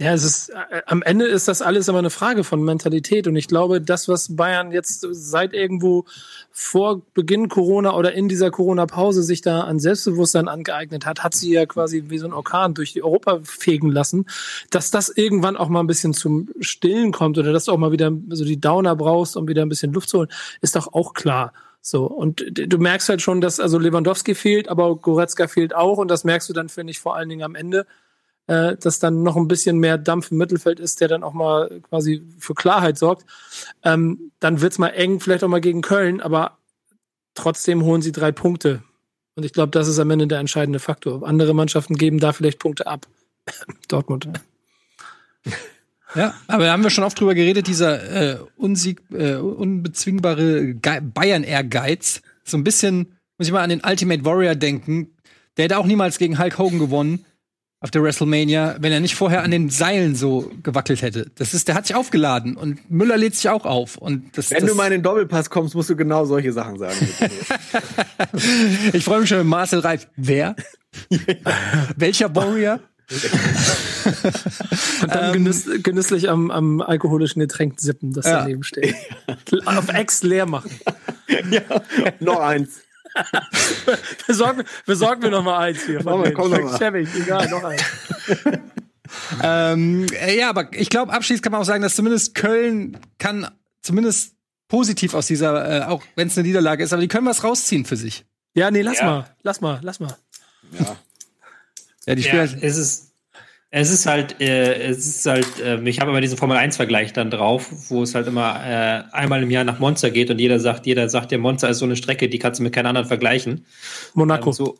Ja, es ist äh, am Ende ist das alles immer eine Frage von Mentalität. Und ich glaube, das was Bayern jetzt seit irgendwo vor Beginn Corona oder in dieser Corona Pause sich da an Selbstbewusstsein angeeignet hat, hat sie ja quasi wie so ein Orkan durch die Europa fegen lassen, dass das irgendwann auch mal ein bisschen zum Stillen kommt oder dass du auch mal wieder so die Downer brauchst, um wieder ein bisschen Luft zu holen, ist doch auch klar. So, und du merkst halt schon, dass also Lewandowski fehlt, aber Goretzka fehlt auch. Und das merkst du dann, finde ich, vor allen Dingen am Ende äh, dass dann noch ein bisschen mehr Dampf im Mittelfeld ist, der dann auch mal quasi für Klarheit sorgt. Ähm, dann wird's mal eng, vielleicht auch mal gegen Köln, aber trotzdem holen sie drei Punkte. Und ich glaube, das ist am Ende der entscheidende Faktor. Andere Mannschaften geben da vielleicht Punkte ab. Dortmund. Ja, aber da haben wir schon oft drüber geredet, dieser äh, unsieg, äh, unbezwingbare Bayern-Ehrgeiz. So ein bisschen, muss ich mal an den Ultimate Warrior denken. Der hätte auch niemals gegen Hulk Hogan gewonnen auf der WrestleMania, wenn er nicht vorher an den Seilen so gewackelt hätte. Das ist, der hat sich aufgeladen und Müller lädt sich auch auf. Und das, wenn das du mal in den Doppelpass kommst, musst du genau solche Sachen sagen. ich freue mich schon mit Marcel Reif. Wer? Welcher Warrior? und dann ähm, genüss, genüsslich am, am alkoholischen Getränk sippen, das ja. daneben steht. Auf Ex leer machen. ja, noch eins. besorgen, besorgen wir noch mal eins hier. Komm, mal, komm noch mal. Schäbig, egal, noch eins. ähm, äh, ja, aber ich glaube, abschließend kann man auch sagen, dass zumindest Köln kann zumindest positiv aus dieser, äh, auch wenn es eine Niederlage ist, aber die können was rausziehen für sich. Ja, nee, lass ja. mal, lass mal, lass mal. Ja. ja, die Spieler. Ja, es ist, es ist halt, äh, es ist halt, äh, ich habe immer diesen Formel 1 Vergleich dann drauf, wo es halt immer äh, einmal im Jahr nach Monza geht und jeder sagt, jeder sagt, der Monza ist so eine Strecke, die kannst du mit keiner anderen vergleichen. Monaco. Ähm, so,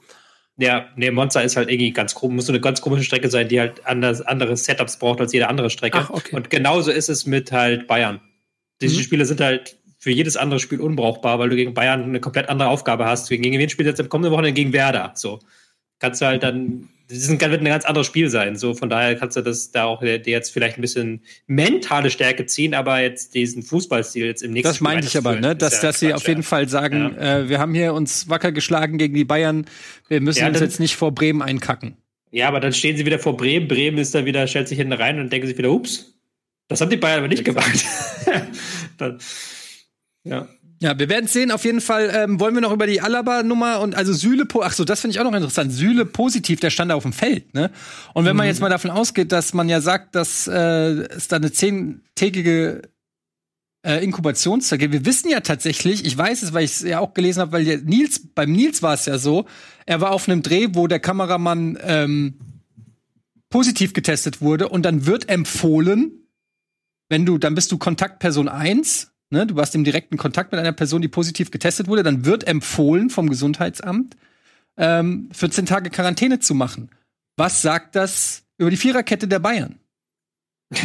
ja, nee, Monza ist halt irgendwie ganz muss so eine ganz komische Strecke sein, die halt anders, andere Setups braucht als jede andere Strecke. Ach, okay. Und genauso ist es mit halt Bayern. Diese mhm. Spiele sind halt für jedes andere Spiel unbrauchbar, weil du gegen Bayern eine komplett andere Aufgabe hast. Gegen wen spielst du jetzt am kommenden Wochenende gegen Werder? So. Kannst du halt dann das wird ein ganz anderes Spiel sein. So, von daher kannst du das da auch dir jetzt vielleicht ein bisschen mentale Stärke ziehen, aber jetzt diesen Fußballstil jetzt im nächsten Das meinte ich aber, ne? Dass, ja dass sie auf jeden Fall sagen, ja. äh, wir haben hier uns wacker geschlagen gegen die Bayern, wir müssen ja, uns jetzt nicht vor Bremen einkacken. Ja, aber dann stehen sie wieder vor Bremen, Bremen ist da wieder, stellt sich hinten rein und denken sich wieder, ups, das haben die Bayern aber nicht gemacht. dann, ja. Ja, wir werden sehen. Auf jeden Fall ähm, wollen wir noch über die Alaba-Nummer und also Süle, ach so, das finde ich auch noch interessant. Süle positiv, der stand da auf dem Feld, ne? Und wenn mhm. man jetzt mal davon ausgeht, dass man ja sagt, dass äh, es da eine zehntägige äh, Inkubationszeit gibt. Wir wissen ja tatsächlich, ich weiß es, weil ich es ja auch gelesen habe, weil der Nils, beim Nils war es ja so, er war auf einem Dreh, wo der Kameramann ähm, positiv getestet wurde und dann wird empfohlen, wenn du, dann bist du Kontaktperson 1 ne, du warst im direkten Kontakt mit einer Person, die positiv getestet wurde, dann wird empfohlen vom Gesundheitsamt, ähm, 14 Tage Quarantäne zu machen. Was sagt das über die Viererkette der Bayern?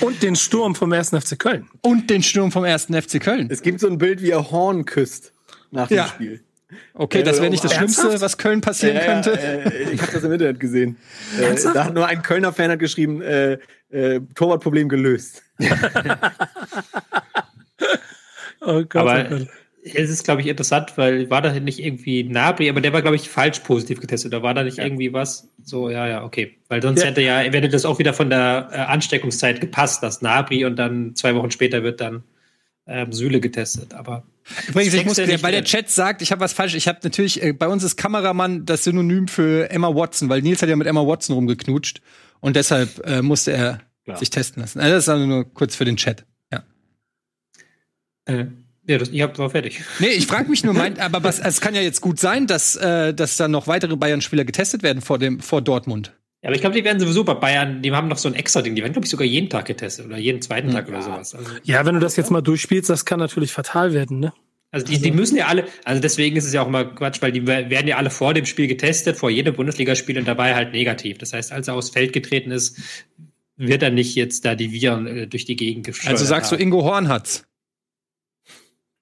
Und den Sturm vom 1. FC Köln. Und den Sturm vom 1. FC Köln. Es gibt so ein Bild, wie er Horn küsst nach dem ja. Spiel. Okay, das wäre nicht das Schlimmste, was Köln passieren ja, könnte. Äh, ich habe das im Internet gesehen. Äh, da hat nur ein Kölner Fan hat geschrieben, äh, äh Torwartproblem gelöst. oh Gott, aber oh Gott. es ist, glaube ich, interessant, weil war da nicht irgendwie Nabri, aber der war, glaube ich, falsch positiv getestet. Da war da nicht ja. irgendwie was? So, ja, ja, okay. Weil sonst ja. hätte ja, hätte das auch wieder von der äh, Ansteckungszeit gepasst, dass Nabri und dann zwei Wochen später wird dann ähm, Süle getestet. Aber Übrigens, ich muss, ja weil der Chat sagt, ich habe was falsch. Ich habe natürlich, äh, bei uns ist Kameramann das Synonym für Emma Watson, weil Nils hat ja mit Emma Watson rumgeknutscht und deshalb äh, musste er Klar. sich testen lassen. Also das ist also nur kurz für den Chat. Äh, ja, das, ich hab, war fertig. Nee, ich frage mich nur, mein, aber was, es kann ja jetzt gut sein, dass, äh, dass da noch weitere Bayern-Spieler getestet werden vor, dem, vor Dortmund. Ja, aber ich glaube, die werden sowieso bei Bayern, die haben noch so ein extra Ding, die werden, glaube ich, sogar jeden Tag getestet oder jeden zweiten Tag ja. oder sowas. Also, ja, wenn du das jetzt mal durchspielst, das kann natürlich fatal werden, ne? Also die, die also müssen ja alle, also deswegen ist es ja auch immer Quatsch, weil die werden ja alle vor dem Spiel getestet, vor jedem Bundesligaspiel und dabei halt negativ. Das heißt, als er aufs Feld getreten ist, wird er nicht jetzt da die Viren äh, durch die Gegend geschleudert Also sagst haben. du, Ingo Horn hat's?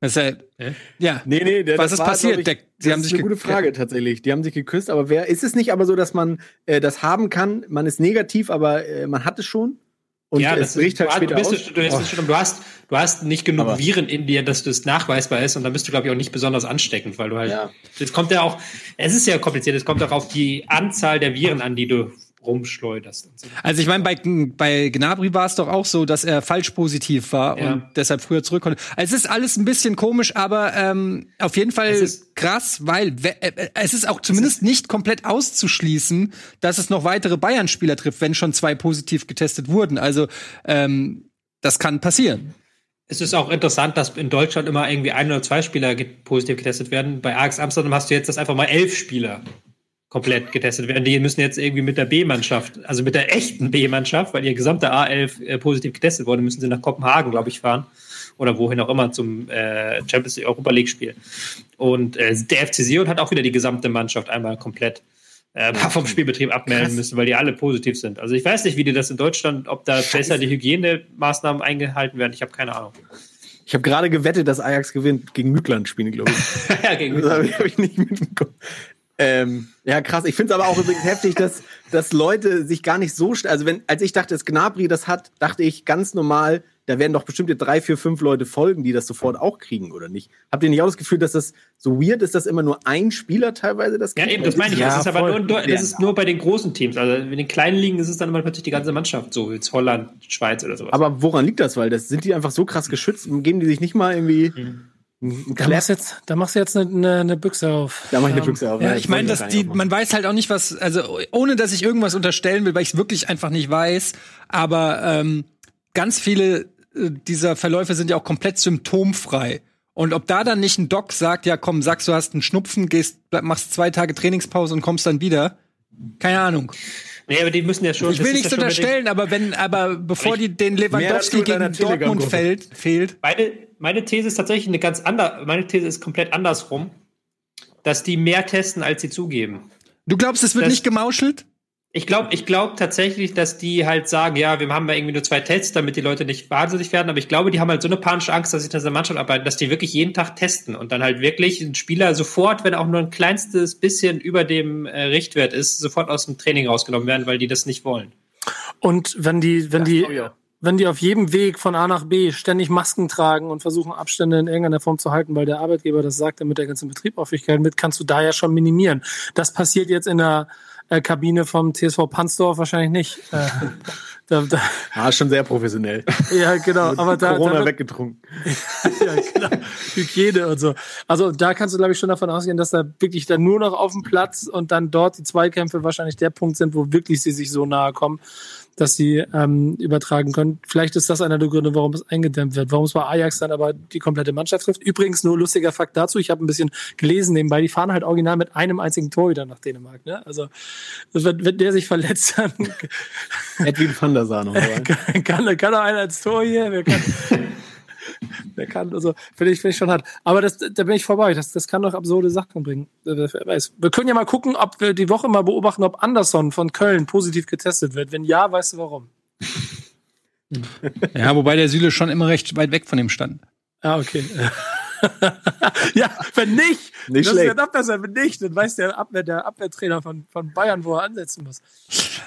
Das ist ja, äh? ja. Nee, nee, der, was ist war, passiert? Ich, der, sie haben sich eine gute Frage tatsächlich. Die haben sich geküsst, aber wer ist es nicht aber so, dass man äh, das haben kann? Man ist negativ, aber äh, man hat es schon. Und ja, es bricht halt später du, bist, aus. Du, du, du, hast, du hast nicht genug aber. Viren in dir, dass das nachweisbar ist und dann bist du, glaube ich, auch nicht besonders ansteckend, weil du halt. Ja. Es kommt ja auch, es ist ja kompliziert, es kommt auch auf die Anzahl der Viren an, die du rumschleuderst. So. Also ich meine, bei, bei Gnabry war es doch auch so, dass er falsch positiv war ja. und deshalb früher zurück konnte. Also es ist alles ein bisschen komisch, aber ähm, auf jeden Fall krass, weil äh, äh, es ist auch zumindest ist nicht komplett auszuschließen, dass es noch weitere Bayern-Spieler trifft, wenn schon zwei positiv getestet wurden. Also ähm, das kann passieren. Es ist auch interessant, dass in Deutschland immer irgendwie ein oder zwei Spieler positiv getestet werden. Bei Ajax Amsterdam hast du jetzt das einfach mal elf Spieler komplett getestet werden. Die müssen jetzt irgendwie mit der B-Mannschaft, also mit der echten B-Mannschaft, weil ihr gesamter A11 äh, positiv getestet wurde, müssen sie nach Kopenhagen, glaube ich, fahren. Oder wohin auch immer zum äh, Champions League Europa League Spiel. Und äh, der FC Sion hat auch wieder die gesamte Mannschaft einmal komplett äh, vom Spielbetrieb abmelden Krass. müssen, weil die alle positiv sind. Also ich weiß nicht, wie die das in Deutschland, ob da Scheiße. besser die Hygienemaßnahmen eingehalten werden. Ich habe keine Ahnung. Ich habe gerade gewettet, dass Ajax gewinnt. Gegen Mückland spielen, glaube ich. ja, gegen Mückland. Das habe ich nicht mitbekommen. Ähm, ja, krass. Ich finde es aber auch übrigens heftig, dass, dass Leute sich gar nicht so, also wenn, als ich dachte, dass Gnabry das hat, dachte ich ganz normal, da werden doch bestimmte drei, vier, fünf Leute folgen, die das sofort auch kriegen, oder nicht? Habt ihr nicht auch das Gefühl, dass das so weird ist, dass immer nur ein Spieler teilweise das kriegt? Ja, eben, das meine ich. Ja, das ist aber nur, das ist nur bei den großen Teams. Also in den kleinen Ligen ist es dann immer plötzlich die ganze Mannschaft, so jetzt Holland, Schweiz oder sowas. Aber woran liegt das? Weil das sind die einfach so krass geschützt, geben die sich nicht mal irgendwie. Mhm Da machst, du jetzt, da machst du jetzt eine, eine, eine Büchse auf. Da mach ich eine Büchse auf. Ja, ich meine, dass die, man weiß halt auch nicht, was, also ohne dass ich irgendwas unterstellen will, weil ich es wirklich einfach nicht weiß, aber ähm, ganz viele äh, dieser Verläufe sind ja auch komplett symptomfrei. Und ob da dann nicht ein Doc sagt, ja komm, sagst du hast einen Schnupfen, gehst, machst zwei Tage Trainingspause und kommst dann wieder, keine Ahnung. Nee, aber die müssen ja schon. Ich will nichts unterstellen, aber wenn, aber bevor die den Lewandowski gegen Dortmund fällt, fehlt. Meine, meine These ist tatsächlich eine ganz andere. Meine These ist komplett andersrum, dass die mehr testen, als sie zugeben. Du glaubst, es wird das, nicht gemauschelt? Ich glaube ich glaub tatsächlich, dass die halt sagen, ja, wir haben ja irgendwie nur zwei Tests, damit die Leute nicht wahnsinnig werden. Aber ich glaube, die haben halt so eine panische Angst, dass sie in dieser Mannschaft arbeiten, dass die wirklich jeden Tag testen und dann halt wirklich ein Spieler sofort, wenn auch nur ein kleinstes bisschen über dem äh, Richtwert ist, sofort aus dem Training rausgenommen werden, weil die das nicht wollen. Und wenn die, wenn die, wenn die auf jedem Weg von A nach B ständig Masken tragen und versuchen, Abstände in irgendeiner Form zu halten, weil der Arbeitgeber das sagt, damit der ganze Betrieb Aufwärtigkeit mit, kannst du da ja schon minimieren. Das passiert jetzt in der äh, Kabine vom TSV Panzdorf wahrscheinlich nicht. Äh, da, da, ja, schon sehr professionell. ja, genau. aber da, Corona da, weggetrunken. ja, genau. Hygiene und so. Also da kannst du, glaube ich, schon davon ausgehen, dass da wirklich dann nur noch auf dem Platz und dann dort die Zweikämpfe wahrscheinlich der Punkt sind, wo wirklich sie sich so nahe kommen dass sie ähm, übertragen können. Vielleicht ist das einer der Gründe, warum es eingedämmt wird. Warum es bei Ajax dann aber die komplette Mannschaft trifft. Übrigens nur lustiger Fakt dazu. Ich habe ein bisschen gelesen nebenbei. Die fahren halt original mit einem einzigen Tor wieder nach Dänemark. Ne? Also wenn, wenn der sich verletzt, dann Edwin van der Sar kann, kann, kann er einer als Tor hier. Wer kann, der kann, also, finde ich, finde ich schon hart. Aber das, da bin ich vorbei. Das, das kann doch absurde Sachen bringen. Wer weiß. Wir können ja mal gucken, ob wir die Woche mal beobachten, ob Anderson von Köln positiv getestet wird. Wenn ja, weißt du warum. Ja, wobei der Süle schon immer recht weit weg von ihm stand. Ah, okay. ja, wenn nicht, nicht das schlecht. ist ja noch besser, wenn nicht, dann weiß der, Abwehr, der Abwehrtrainer von, von Bayern, wo er ansetzen muss.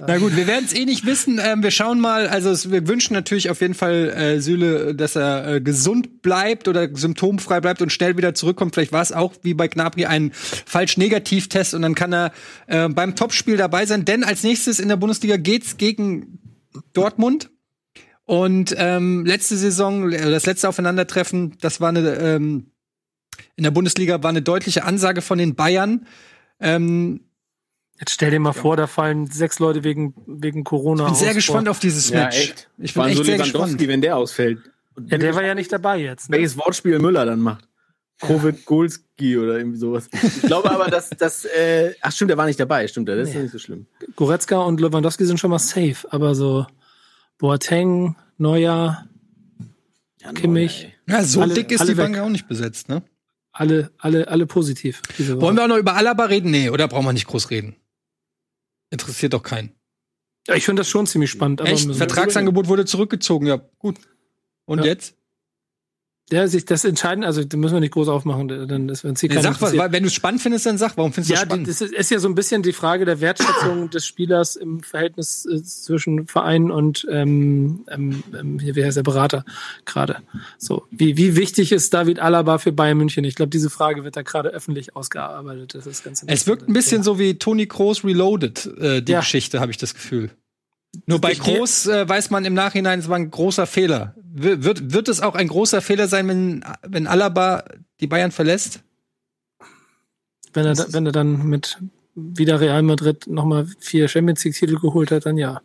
Na gut, wir werden es eh nicht wissen. Ähm, wir schauen mal, also es, wir wünschen natürlich auf jeden Fall äh, Süle, dass er äh, gesund bleibt oder symptomfrei bleibt und schnell wieder zurückkommt. Vielleicht war es auch wie bei Gnabry ein falsch Negativtest und dann kann er äh, beim Topspiel dabei sein. Denn als nächstes in der Bundesliga geht's gegen Dortmund. Und ähm, letzte Saison, äh, das letzte Aufeinandertreffen, das war eine ähm, in der Bundesliga war eine deutliche Ansage von den Bayern. Ähm, Jetzt stell dir mal ja. vor, da fallen sechs Leute wegen, wegen Corona. Ich bin sehr gespannt auf dieses ja, Match. Echt. Ich bin echt so sehr gespannt. wenn der ausfällt. Ja, der war ja nicht dabei jetzt. Ne? Welches Wortspiel Müller dann macht. Covid Golski oder irgendwie sowas. Ich glaube aber, dass das. Äh, ach stimmt, der war nicht dabei. Stimmt, das ist nee. nicht so schlimm. Goretzka und Lewandowski sind schon mal safe, aber so Boateng, Neuer, ja, Kimmich. Ja, so alle, dick ist die Bank auch nicht besetzt, ne? Alle, alle, alle positiv. Wollen wir auch noch über Alaba reden? Nee, oder brauchen wir nicht groß reden? Interessiert doch keinen. Ja, ich finde das schon ziemlich spannend. Echt? Vertragsangebot wurde zurückgezogen, ja, gut. Und ja. jetzt? Ja, sich das entscheiden, also da müssen wir nicht groß aufmachen, dann ist wenn sie ja, sag was, wenn du es spannend findest, dann sag, warum findest du ja, es spannend? Ja, das ist, ist, ja so ein bisschen die Frage der Wertschätzung des Spielers im Verhältnis äh, zwischen Verein und ähm, ähm, ähm hier, heißt der Berater gerade. So, wie, wie wichtig ist David Alaba für Bayern München? Ich glaube, diese Frage wird da gerade öffentlich ausgearbeitet. Das ist ganz Es wirkt ein bisschen so wie Tony Kroos Reloaded, äh, die ja. Geschichte, habe ich das Gefühl. Nur bei Groß äh, weiß man im Nachhinein, es war ein großer Fehler. Wird, wird es auch ein großer Fehler sein, wenn, wenn Alaba die Bayern verlässt? Wenn er, wenn er dann mit wieder Real Madrid nochmal vier Champions League-Titel geholt hat, dann ja.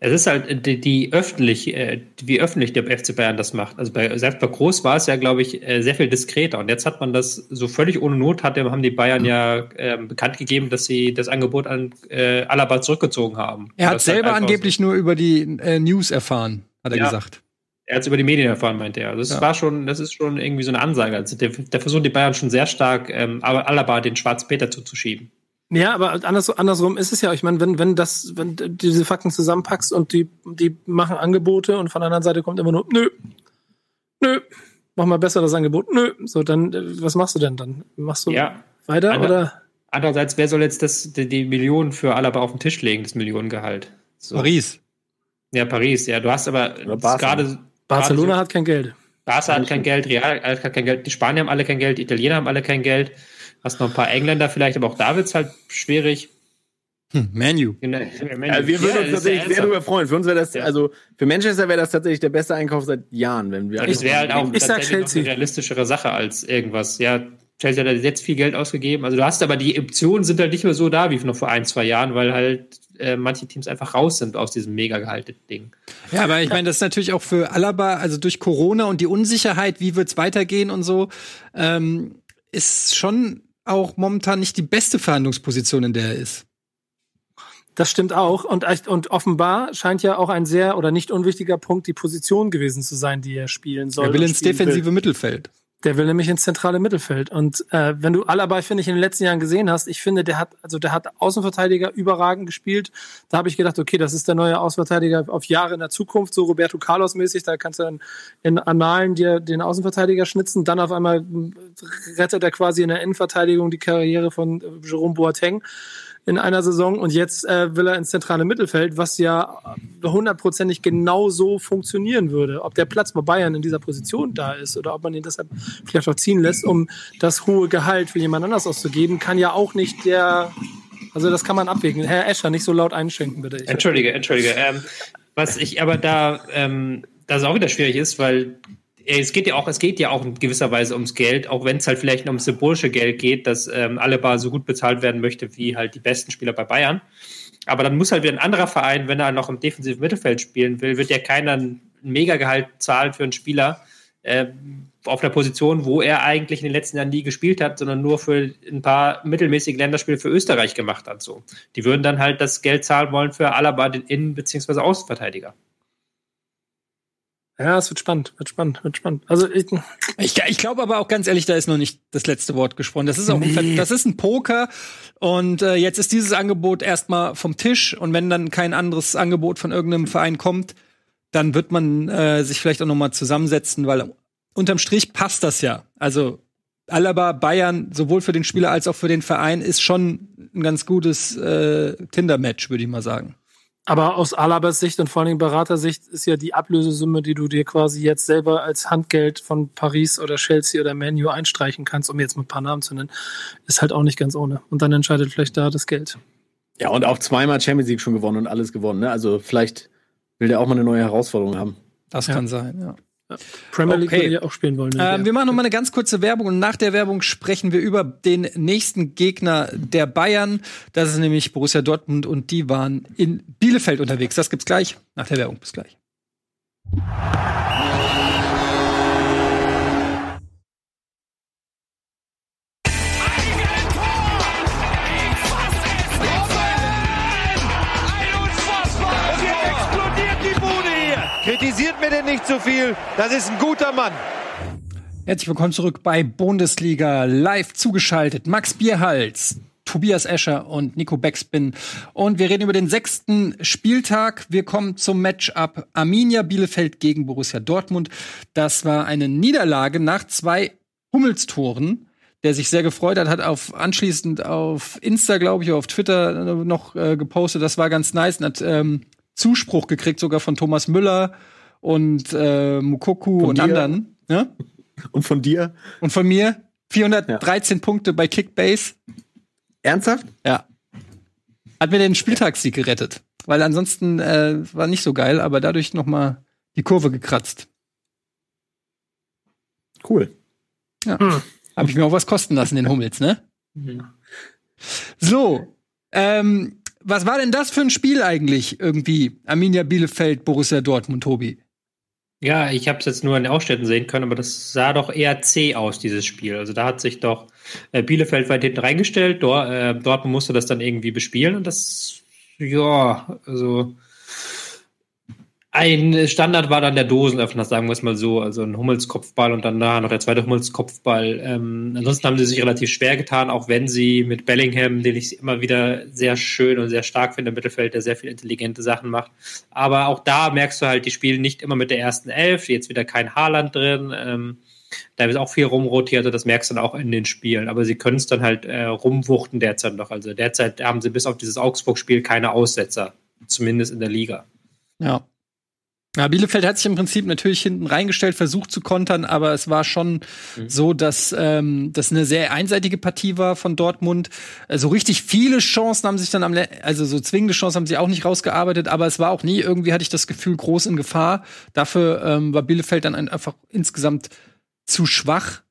Es ist halt äh, die, die öffentlich, äh, wie öffentlich der FC Bayern das macht. Also bei, selbst bei Groß war es ja, glaube ich, äh, sehr viel diskreter. Und jetzt hat man das so völlig ohne Not, hat, haben die Bayern ja äh, bekannt gegeben, dass sie das Angebot an äh, Alaba zurückgezogen haben. Er hat selber halt angeblich nur über die äh, News erfahren, hat er ja. gesagt. Er hat es über die Medien erfahren, meinte er. Also das ja. war schon, das ist schon irgendwie so eine Ansage. Also der, der versucht die Bayern schon sehr stark, ähm, Alaba den Schwarz-Peter zuzuschieben. Ja, aber anders, andersrum ist es ja, ich meine, wenn, wenn das, wenn du diese Fakten zusammenpackst und die, die machen Angebote und von der anderen Seite kommt immer nur, nö, nö, mach mal besser das Angebot, nö, so, dann, was machst du denn dann? Machst du ja. weiter Ander, oder? Andererseits, wer soll jetzt das, die, die Millionen für Alaba auf den Tisch legen, das Millionengehalt? So. Paris. Ja, Paris, ja, du hast aber gerade. Barcelona so, hat kein Geld. Barca hat kein Geld, Real hat kein Geld, die Spanier haben alle kein Geld, die Italiener haben alle kein Geld. Hast noch ein paar Engländer vielleicht, aber auch da wird es halt schwierig. Hm, Manu. Genau, also wir würden uns tatsächlich sehr darüber freuen. Für uns wäre das, ja. also für Manchester wäre das tatsächlich der beste Einkauf seit Jahren, wenn wir. Das wäre halt auch ich sag Chelsea. eine realistischere Sache als irgendwas. Ja, Chelsea hat jetzt viel Geld ausgegeben. Also du hast aber die Optionen sind halt nicht mehr so da wie noch vor ein, zwei Jahren, weil halt äh, manche Teams einfach raus sind aus diesem mega gehaltenen Ding. Ja, aber ich meine, das ist natürlich auch für Alaba, also durch Corona und die Unsicherheit, wie wird's weitergehen und so, ähm, ist schon auch momentan nicht die beste Verhandlungsposition, in der er ist. Das stimmt auch. Und, und offenbar scheint ja auch ein sehr oder nicht unwichtiger Punkt die Position gewesen zu sein, die er spielen soll. Er will ins defensive will. Mittelfeld. Der will nämlich ins zentrale Mittelfeld. Und äh, wenn du Alaba, finde ich, in den letzten Jahren gesehen hast, ich finde, der hat, also der hat Außenverteidiger überragend gespielt. Da habe ich gedacht, okay, das ist der neue Außenverteidiger auf Jahre in der Zukunft, so Roberto Carlos mäßig. Da kannst du dann in Annalen dir den Außenverteidiger schnitzen. Dann auf einmal rettet er quasi in der Innenverteidigung die Karriere von Jerome Boateng in einer Saison und jetzt äh, will er ins zentrale Mittelfeld, was ja hundertprozentig genau so funktionieren würde. Ob der Platz bei Bayern in dieser Position da ist oder ob man ihn deshalb vielleicht auch ziehen lässt, um das hohe Gehalt für jemand anders auszugeben, kann ja auch nicht der also das kann man abwägen. Herr Escher, nicht so laut einschenken, bitte. Ich entschuldige, entschuldige. Ähm, was ich aber da, ähm, das auch wieder schwierig ist, weil es geht ja auch, es geht ja auch in gewisser Weise ums Geld, auch wenn es halt vielleicht ums symbolische Geld geht, dass ähm, Alaba so gut bezahlt werden möchte wie halt die besten Spieler bei Bayern. Aber dann muss halt wieder ein anderer Verein, wenn er noch im defensiven Mittelfeld spielen will, wird ja keiner ein Megagehalt zahlen für einen Spieler äh, auf einer Position, wo er eigentlich in den letzten Jahren nie gespielt hat, sondern nur für ein paar mittelmäßige Länderspiele für Österreich gemacht hat. So, die würden dann halt das Geld zahlen wollen für Alaba, den Innen- bzw. Außenverteidiger. Ja, es wird spannend, wird spannend, wird spannend. Also ich, ich, ich glaube aber auch ganz ehrlich, da ist noch nicht das letzte Wort gesprochen. Das ist auch nee. ein, das ist ein Poker und äh, jetzt ist dieses Angebot erstmal vom Tisch und wenn dann kein anderes Angebot von irgendeinem Verein kommt, dann wird man äh, sich vielleicht auch noch mal zusammensetzen, weil unterm Strich passt das ja. Also Alaba Bayern sowohl für den Spieler als auch für den Verein ist schon ein ganz gutes äh, Tinder-Match, würde ich mal sagen. Aber aus Alabas Sicht und vor allen Dingen Beratersicht ist ja die Ablösesumme, die du dir quasi jetzt selber als Handgeld von Paris oder Chelsea oder Manu einstreichen kannst, um jetzt mal ein paar Namen zu nennen, ist halt auch nicht ganz ohne. Und dann entscheidet vielleicht da das Geld. Ja, und auch zweimal Champions League schon gewonnen und alles gewonnen. Ne? Also vielleicht will der auch mal eine neue Herausforderung haben. Das ja. kann sein, ja. Premier League okay. würde ich auch spielen wollen. Ähm, wir machen noch mal eine ganz kurze Werbung und nach der Werbung sprechen wir über den nächsten Gegner der Bayern. Das ist nämlich Borussia Dortmund und die waren in Bielefeld unterwegs. Das gibt's gleich nach der Werbung. Bis gleich. Mir denn nicht zu viel. Das ist ein guter Mann. Herzlich willkommen zurück bei Bundesliga live zugeschaltet. Max Bierhals, Tobias Escher und Nico Beckspin. Und wir reden über den sechsten Spieltag. Wir kommen zum Matchup Arminia Bielefeld gegen Borussia Dortmund. Das war eine Niederlage nach zwei Hummelstoren der sich sehr gefreut hat, hat auf anschließend auf Insta, glaube ich, auf Twitter noch äh, gepostet. Das war ganz nice und hat ähm, Zuspruch gekriegt, sogar von Thomas Müller und äh, Mukoku von und dir. anderen. Ja? Und von dir? Und von mir. 413 ja. Punkte bei Kickbase. Ernsthaft? Ja. Hat mir den Spieltagssieg gerettet. Weil ansonsten äh, war nicht so geil, aber dadurch noch mal die Kurve gekratzt. Cool. Ja. Hm. Habe ich mir auch was kosten lassen, den Hummels, ne? So. Ähm, was war denn das für ein Spiel eigentlich irgendwie? Arminia Bielefeld, Borussia Dortmund, Tobi. Ja, ich habe es jetzt nur in den Ausständen sehen können, aber das sah doch eher zäh aus, dieses Spiel. Also da hat sich doch äh, Bielefeld weit hinten reingestellt. Dort, äh, Dortmund musste das dann irgendwie bespielen und das, ja, also ein Standard war dann der Dosenöffner, sagen wir es mal so. Also ein Hummelskopfball und dann da noch der zweite Hummelskopfball. Ähm, ansonsten haben sie sich relativ schwer getan, auch wenn sie mit Bellingham, den ich immer wieder sehr schön und sehr stark finde im Mittelfeld, der sehr viele intelligente Sachen macht. Aber auch da merkst du halt, die spielen nicht immer mit der ersten Elf. Jetzt wieder kein Haaland drin. Ähm, da ist auch viel rumrotiert, also das merkst du dann auch in den Spielen. Aber sie können es dann halt äh, rumwuchten derzeit noch. Also derzeit haben sie bis auf dieses Augsburg-Spiel keine Aussetzer. Zumindest in der Liga. Ja, Ja, Bielefeld hat sich im Prinzip natürlich hinten reingestellt, versucht zu kontern, aber es war schon mhm. so, dass ähm, das eine sehr einseitige Partie war von Dortmund. Also richtig viele Chancen haben sich dann am, also so zwingende Chancen haben sie auch nicht rausgearbeitet, aber es war auch nie irgendwie hatte ich das Gefühl groß in Gefahr. Dafür ähm, war Bielefeld dann einfach insgesamt zu schwach.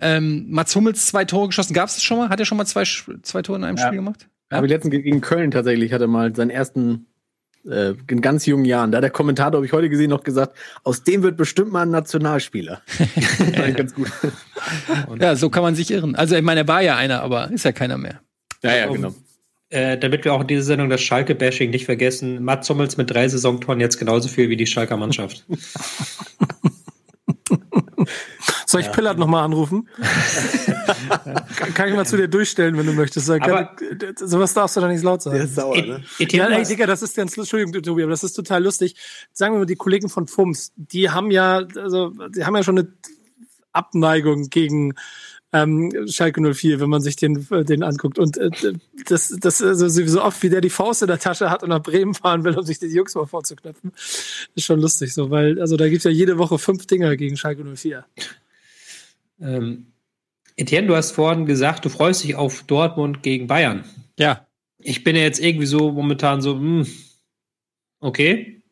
Ähm, Mats Hummels zwei Tore geschossen. Gab es schon mal? Hat er schon mal zwei, zwei Tore in einem ja. Spiel gemacht? Ja. Aber letzten gegen Köln tatsächlich hat er mal seinen ersten äh, in ganz jungen Jahren. Da hat der Kommentator, habe ich heute gesehen, noch gesagt, aus dem wird bestimmt mal ein Nationalspieler. ganz gut. ja, so kann man sich irren. Also ich meine, er war ja einer, aber ist ja keiner mehr. Ja, ja, genau. Äh, damit wir auch in dieser Sendung das Schalke-Bashing nicht vergessen, Mats Hummels mit drei Saisontoren jetzt genauso viel wie die Schalker Mannschaft. Soll ich ja. Pillard nochmal anrufen? kann ich mal zu dir durchstellen, wenn du möchtest. Aber, kann, sowas darfst du doch nicht laut sagen. Der ist sauer, ne? Ja, ey, Digga, das ist ganz, Entschuldigung, Tobi, aber das ist total lustig. Sagen wir mal, die Kollegen von FUMS, die haben ja, also, die haben ja schon eine Abneigung gegen ähm, Schalke 04, wenn man sich den, den anguckt. Und äh, das, das also so oft, wie der die Faust in der Tasche hat und nach Bremen fahren will, um sich die Jungs mal vorzuknöpfen, ist schon lustig so, weil also da gibt's ja jede Woche fünf Dinger gegen Schalke 04. Ähm, Etienne, du hast vorhin gesagt, du freust dich auf Dortmund gegen Bayern. Ja. Ich bin ja jetzt irgendwie so momentan so, mh, hm, okay.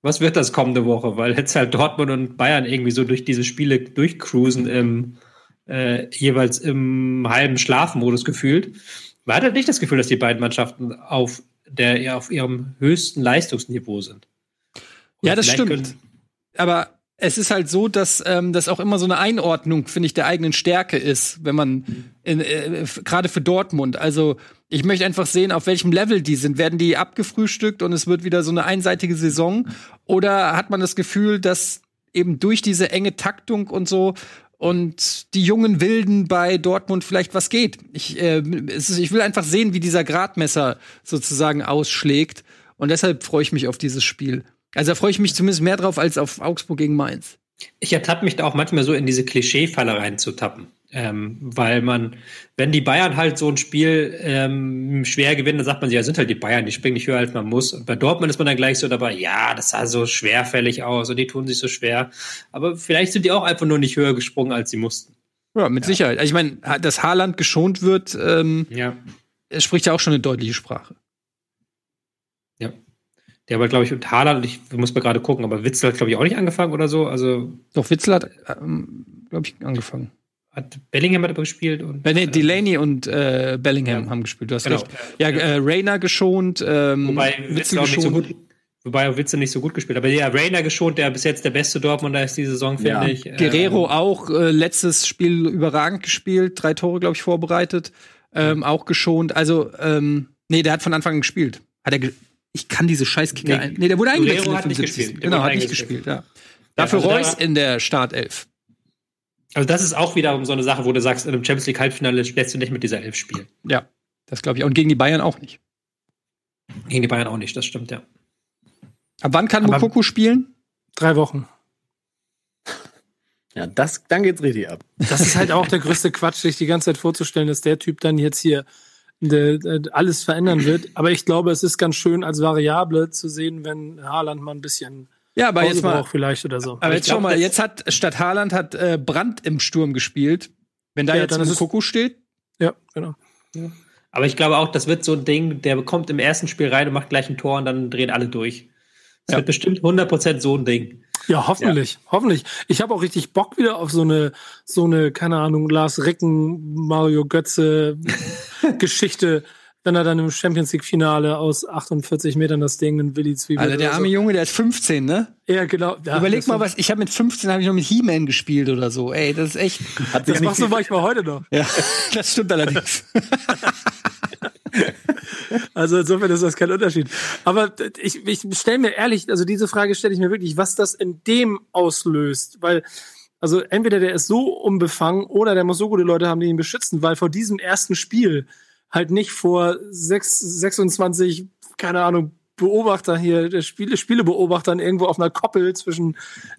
Was wird das kommende Woche? Weil jetzt halt Dortmund und Bayern irgendwie so durch diese Spiele durchcruisen im äh, jeweils im halben Schlafmodus gefühlt. Man hat halt nicht das Gefühl, dass die beiden Mannschaften auf der auf ihrem höchsten Leistungsniveau sind. Und ja, das stimmt. Aber es ist halt so, dass ähm, das auch immer so eine Einordnung, finde ich, der eigenen Stärke ist, wenn man äh, gerade für Dortmund. Also ich möchte einfach sehen, auf welchem Level die sind. Werden die abgefrühstückt und es wird wieder so eine einseitige Saison? Oder hat man das Gefühl, dass eben durch diese enge Taktung und so und die jungen Wilden bei Dortmund vielleicht was geht? Ich, äh, ist, ich will einfach sehen, wie dieser Gradmesser sozusagen ausschlägt. Und deshalb freue ich mich auf dieses Spiel. Also da freue ich mich zumindest mehr drauf als auf Augsburg gegen Mainz. Ich ertappe mich da auch manchmal so in diese Klischee-Falle reinzutappen. Ähm, weil man, wenn die Bayern halt so ein Spiel ähm, schwer gewinnen, dann sagt man sich, ja, sind halt die Bayern, die springen nicht höher, als man muss. Und bei Dortmund ist man dann gleich so dabei, ja, das sah so schwerfällig aus und die tun sich so schwer. Aber vielleicht sind die auch einfach nur nicht höher gesprungen, als sie mussten. Ja, mit ja. Sicherheit. Also ich meine, dass Haaland geschont wird, ähm, ja. spricht ja auch schon eine deutliche Sprache. Der war, glaube ich, mit Haaland, ich muss mal gerade gucken, aber Witzel hat, glaube ich, auch nicht angefangen oder so. Also Doch, Witzel hat, ähm, glaube ich, angefangen. Hat Bellingham hat aber gespielt und. Äh, nee, Delaney und äh, Bellingham ja. haben gespielt, du hast genau. recht. Ja, äh, Rainer geschont, ähm, Wobei Witzel, Witzel geschont. Nicht so gut, Wobei Witzel nicht so gut gespielt hat. Aber ja, Rainer geschont, der bis jetzt der beste Dortmunder ist die Saison, finde ja. ich. Guerrero ähm, auch, äh, letztes Spiel überragend gespielt, drei Tore, glaube ich, vorbereitet. Ähm, auch geschont. Also, ähm, nee, der hat von Anfang an gespielt. Hat er ich kann diese Scheißkicker nee. ein. Nee, der wurde eingewechselt. hat nicht gespielt. Genau, hat nicht gespielt, ja. Dafür ja, also Reus in der Startelf. Also das ist auch wiederum so eine Sache, wo du sagst, in einem Champions League Halbfinale lässt du nicht mit dieser Elf spielen. Ja, das glaube ich. Und gegen die Bayern auch nicht. Gegen die Bayern auch nicht, das stimmt, ja. Ab wann kann Mukoko spielen? Drei Wochen. Ja, das, dann geht's richtig ab. Das ist halt auch der größte Quatsch, sich die ganze Zeit vorzustellen, dass der Typ dann jetzt hier alles verändern wird. Aber ich glaube, es ist ganz schön als Variable zu sehen, wenn Haaland mal ein bisschen ja, aber Pause jetzt mal vielleicht oder so. Aber jetzt schau mal, jetzt hat statt Haaland hat äh, Brandt im Sturm gespielt. Wenn da ja, jetzt ein Koko steht. Ja, genau. Ja. Aber ich glaube auch, das wird so ein Ding, der bekommt im ersten Spiel rein und macht gleich ein Tor und dann drehen alle durch. Das ja. wird bestimmt 100% so ein Ding. Ja, hoffentlich, ja. hoffentlich. Ich habe auch richtig Bock wieder auf so eine, so eine, keine Ahnung, Lars Ricken, Mario Götze Geschichte, wenn er dann im Champions League Finale aus 48 Metern das Ding in Willi Zwiebel. Alter, der arme so. Junge, der ist 15, ne? Ja, genau. Ja, Überleg mal, was, ich habe mit 15 habe ich noch mit He-Man gespielt oder so. Ey, das ist echt. Hat das machst du manchmal heute noch. Ja, das stimmt allerdings. Also insofern ist das kein Unterschied. Aber ich, ich stelle mir ehrlich, also diese Frage stelle ich mir wirklich, was das in dem auslöst, weil also entweder der ist so unbefangen oder der muss so gute Leute haben, die ihn beschützen, weil vor diesem ersten Spiel halt nicht vor 6, 26, keine Ahnung, Beobachter hier, der Spiele, Spielebeobachtern irgendwo auf einer Koppel zwischen,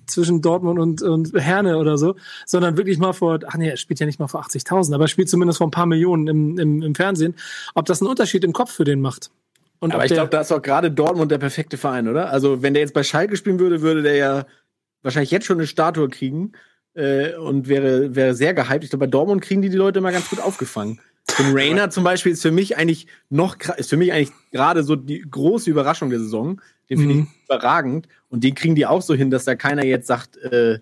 zwischen Dortmund und, und Herne oder so, sondern wirklich mal vor, ach nee, er spielt ja nicht mal vor 80.000, aber er spielt zumindest vor ein paar Millionen im, im, im Fernsehen, ob das einen Unterschied im Kopf für den macht. Und Aber ich glaube, da ist auch gerade Dortmund der perfekte Verein, oder? Also, wenn der jetzt bei Schalke spielen würde, würde der ja wahrscheinlich jetzt schon eine Statue kriegen äh, und wäre, wäre sehr gehypt. Ich glaube, bei Dortmund kriegen die die Leute immer ganz gut aufgefangen. Und Rainer zum Beispiel ist für mich eigentlich noch, ist für mich eigentlich gerade so die große Überraschung der Saison. Den finde mhm. ich überragend. Und den kriegen die auch so hin, dass da keiner jetzt sagt, äh,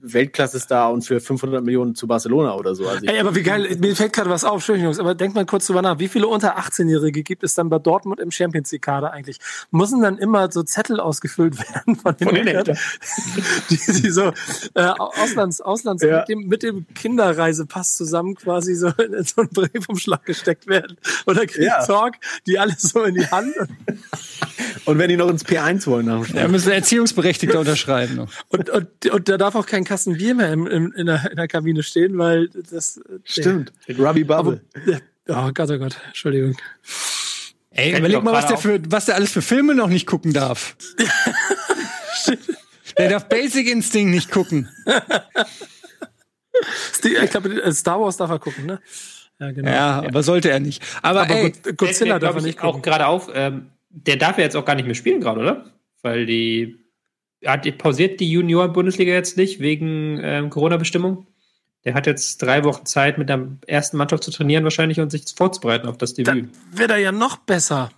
Weltklasse-Star und für 500 Millionen zu Barcelona oder so. Also Ey, aber wie geil, mir fällt gerade was auf, Entschuldigung, Jungs, aber denkt mal kurz drüber nach, wie viele unter 18-Jährige gibt es dann bei Dortmund im Champions League-Kader eigentlich? Müssen dann immer so Zettel ausgefüllt werden von den, von den Eltern, die, die so äh, Auslands, Auslands ja. mit, dem, mit dem Kinderreisepass zusammen quasi so in so einen Briefumschlag gesteckt werden oder kriegt ja. Talk, die alles so in die Hand. und wenn die noch ins P1 wollen, dann ja, müssen Erziehungsberechtigte unterschreiben. Und, und, und da darf auch kein Kasten Bier mehr im, im, in, der, in der Kabine stehen, weil das. Stimmt. Ruby Bubble. Aber, oh Gott, oh Gott, Entschuldigung. Ey, Kennt überleg mal, was der, für, was der alles für Filme noch nicht gucken darf. der darf Basic Instinct nicht gucken. ich glaube, Star Wars darf er gucken, ne? Ja, genau. ja, aber sollte er nicht. Aber, aber ey, Godzilla darf er nicht gucken. Auch gerade auf, ähm, der darf ja jetzt auch gar nicht mehr spielen gerade, oder? Weil die hat pausiert die Junior-Bundesliga jetzt nicht wegen ähm, Corona-Bestimmung? Der hat jetzt drei Wochen Zeit, mit der ersten Mannschaft zu trainieren wahrscheinlich und sich vorzubereiten auf das Debüt. Dann wird er ja noch besser.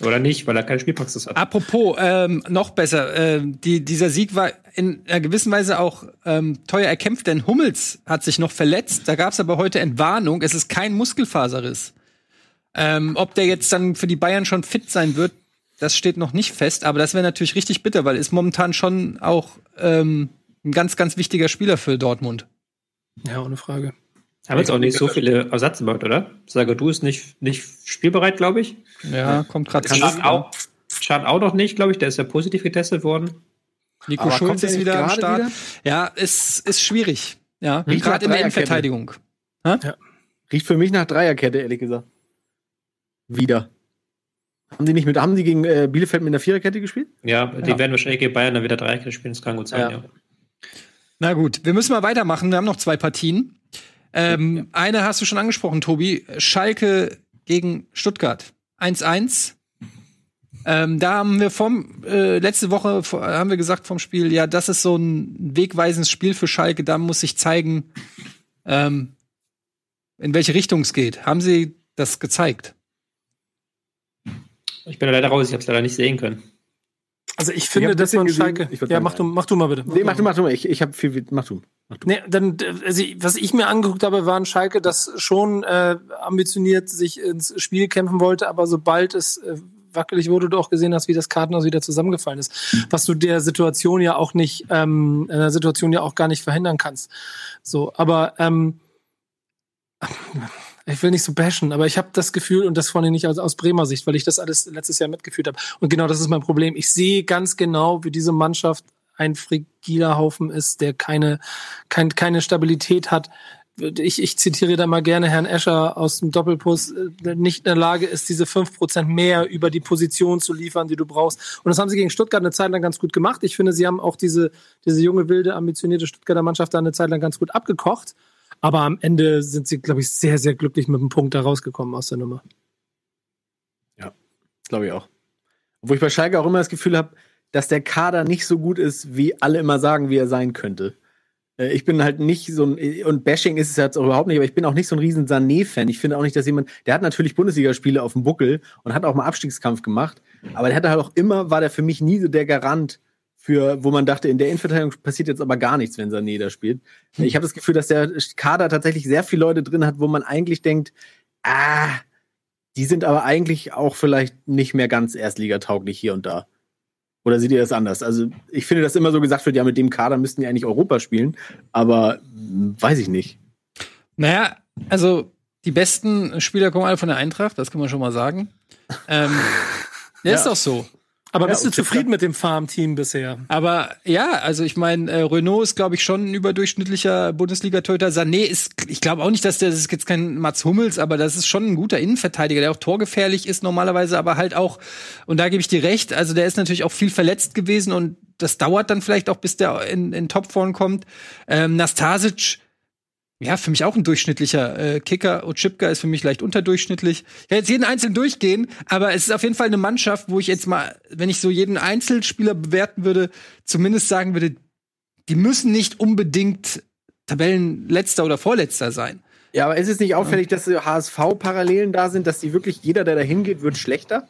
Oder nicht, weil er keine Spielpraxis hat. Apropos, ähm, noch besser. Äh, die, dieser Sieg war in einer gewissen Weise auch ähm, teuer erkämpft, denn Hummels hat sich noch verletzt. Da gab es aber heute Entwarnung. Es ist kein Muskelfaserriss. Ähm, ob der jetzt dann für die Bayern schon fit sein wird, das steht noch nicht fest, aber das wäre natürlich richtig bitter, weil ist momentan schon auch ähm, ein ganz, ganz wichtiger Spieler für Dortmund. Ja, ohne Frage. Haben jetzt auch nicht so viele Ersatz gemacht, oder? Sage du ist nicht, nicht spielbereit, glaube ich. Ja, kommt gerade Schad auch, Schad auch noch nicht, glaube ich. Der ist ja positiv getestet worden. Nico Aber Schulz ist wieder am Start. Wieder? Ja, ist, ist schwierig. Ja, gerade in der Innenverteidigung. Ja. Riecht für mich nach Dreierkette, ehrlich gesagt. Wieder. Haben die nicht mit, haben die gegen äh, Bielefeld mit einer Viererkette gespielt? Ja, die ja. werden wahrscheinlich gegen Bayern dann wieder Dreierkette spielen, das kann gut sein, ja. ja. Na gut, wir müssen mal weitermachen. Wir haben noch zwei Partien. Ähm, ja. Eine hast du schon angesprochen, Tobi. Schalke gegen Stuttgart. 1-1. Ähm, da haben wir vom äh, letzte Woche haben wir gesagt vom Spiel, ja, das ist so ein wegweisendes Spiel für Schalke. Da muss sich zeigen, ähm, in welche Richtung es geht. Haben sie das gezeigt? Ich bin da leider raus, ich habe es leider nicht sehen können. Also ich finde, dass man Schalke. Ja, mach du, mach du mal bitte. Mach nee, mach du, mach du mal. Ich, ich habe viel. Mach du. Mach du. Nee, dann, also, was ich mir angeguckt habe, war ein Schalke, das schon äh, ambitioniert sich ins Spiel kämpfen wollte, aber sobald es äh, wackelig wurde, du auch gesehen hast, wie das Kartenhaus wieder zusammengefallen ist. Was du der Situation ja auch nicht, ähm, in der Situation ja auch gar nicht verhindern kannst. So, aber ähm, ich will nicht so bashen, aber ich habe das Gefühl, und das vorne nicht aus, aus Bremer Sicht, weil ich das alles letztes Jahr mitgeführt habe. Und genau das ist mein Problem. Ich sehe ganz genau, wie diese Mannschaft ein frigiler Haufen ist, der keine, kein, keine Stabilität hat. Ich, ich zitiere da mal gerne Herrn Escher aus dem Doppelpuss, äh, nicht in der Lage ist, diese fünf Prozent mehr über die Position zu liefern, die du brauchst. Und das haben sie gegen Stuttgart eine Zeit lang ganz gut gemacht. Ich finde, sie haben auch diese, diese junge, wilde, ambitionierte Stuttgarter Mannschaft da eine Zeit lang ganz gut abgekocht. Aber am Ende sind sie, glaube ich, sehr, sehr glücklich mit dem Punkt da rausgekommen aus der Nummer. Ja, glaube ich auch. Wo ich bei Schalke auch immer das Gefühl habe, dass der Kader nicht so gut ist, wie alle immer sagen, wie er sein könnte. Äh, ich bin halt nicht so ein, und Bashing ist es jetzt auch überhaupt nicht, aber ich bin auch nicht so ein riesen Sané-Fan. Ich finde auch nicht, dass jemand, der hat natürlich Bundesligaspiele auf dem Buckel und hat auch mal Abstiegskampf gemacht, aber der hatte halt auch immer, war der für mich nie so der Garant für, wo man dachte, in der Innenverteidigung passiert jetzt aber gar nichts, wenn Sané da spielt. Hm. Ich habe das Gefühl, dass der Kader tatsächlich sehr viele Leute drin hat, wo man eigentlich denkt, ah, die sind aber eigentlich auch vielleicht nicht mehr ganz erstligatauglich hier und da. Oder seht ihr das anders? Also, ich finde, dass immer so gesagt wird, ja, mit dem Kader müssten die eigentlich Europa spielen, aber weiß ich nicht. Naja, also die besten Spieler kommen alle von der Eintracht, das kann man schon mal sagen. Ähm, ja, ist doch so. Aber bist ja, du zufrieden mit dem Farmteam bisher? Aber ja, also ich meine, äh, Renault ist, glaube ich, schon ein überdurchschnittlicher Bundesliga-Torhüter. Sané ist, ich glaube auch nicht, dass der, das ist jetzt kein Mats Hummels, aber das ist schon ein guter Innenverteidiger, der auch torgefährlich ist normalerweise, aber halt auch, und da gebe ich dir recht, also der ist natürlich auch viel verletzt gewesen und das dauert dann vielleicht auch, bis der in, in Topform kommt. Ähm, Nastasic ja, für mich auch ein durchschnittlicher äh, Kicker. Ochipka ist für mich leicht unterdurchschnittlich. Ich werde jetzt jeden einzeln durchgehen, aber es ist auf jeden Fall eine Mannschaft, wo ich jetzt mal, wenn ich so jeden Einzelspieler bewerten würde, zumindest sagen würde, die müssen nicht unbedingt Tabellenletzter oder Vorletzter sein. Ja, aber ist es nicht auffällig, dass HSV-Parallelen da sind, dass die wirklich jeder, der da hingeht, wird schlechter?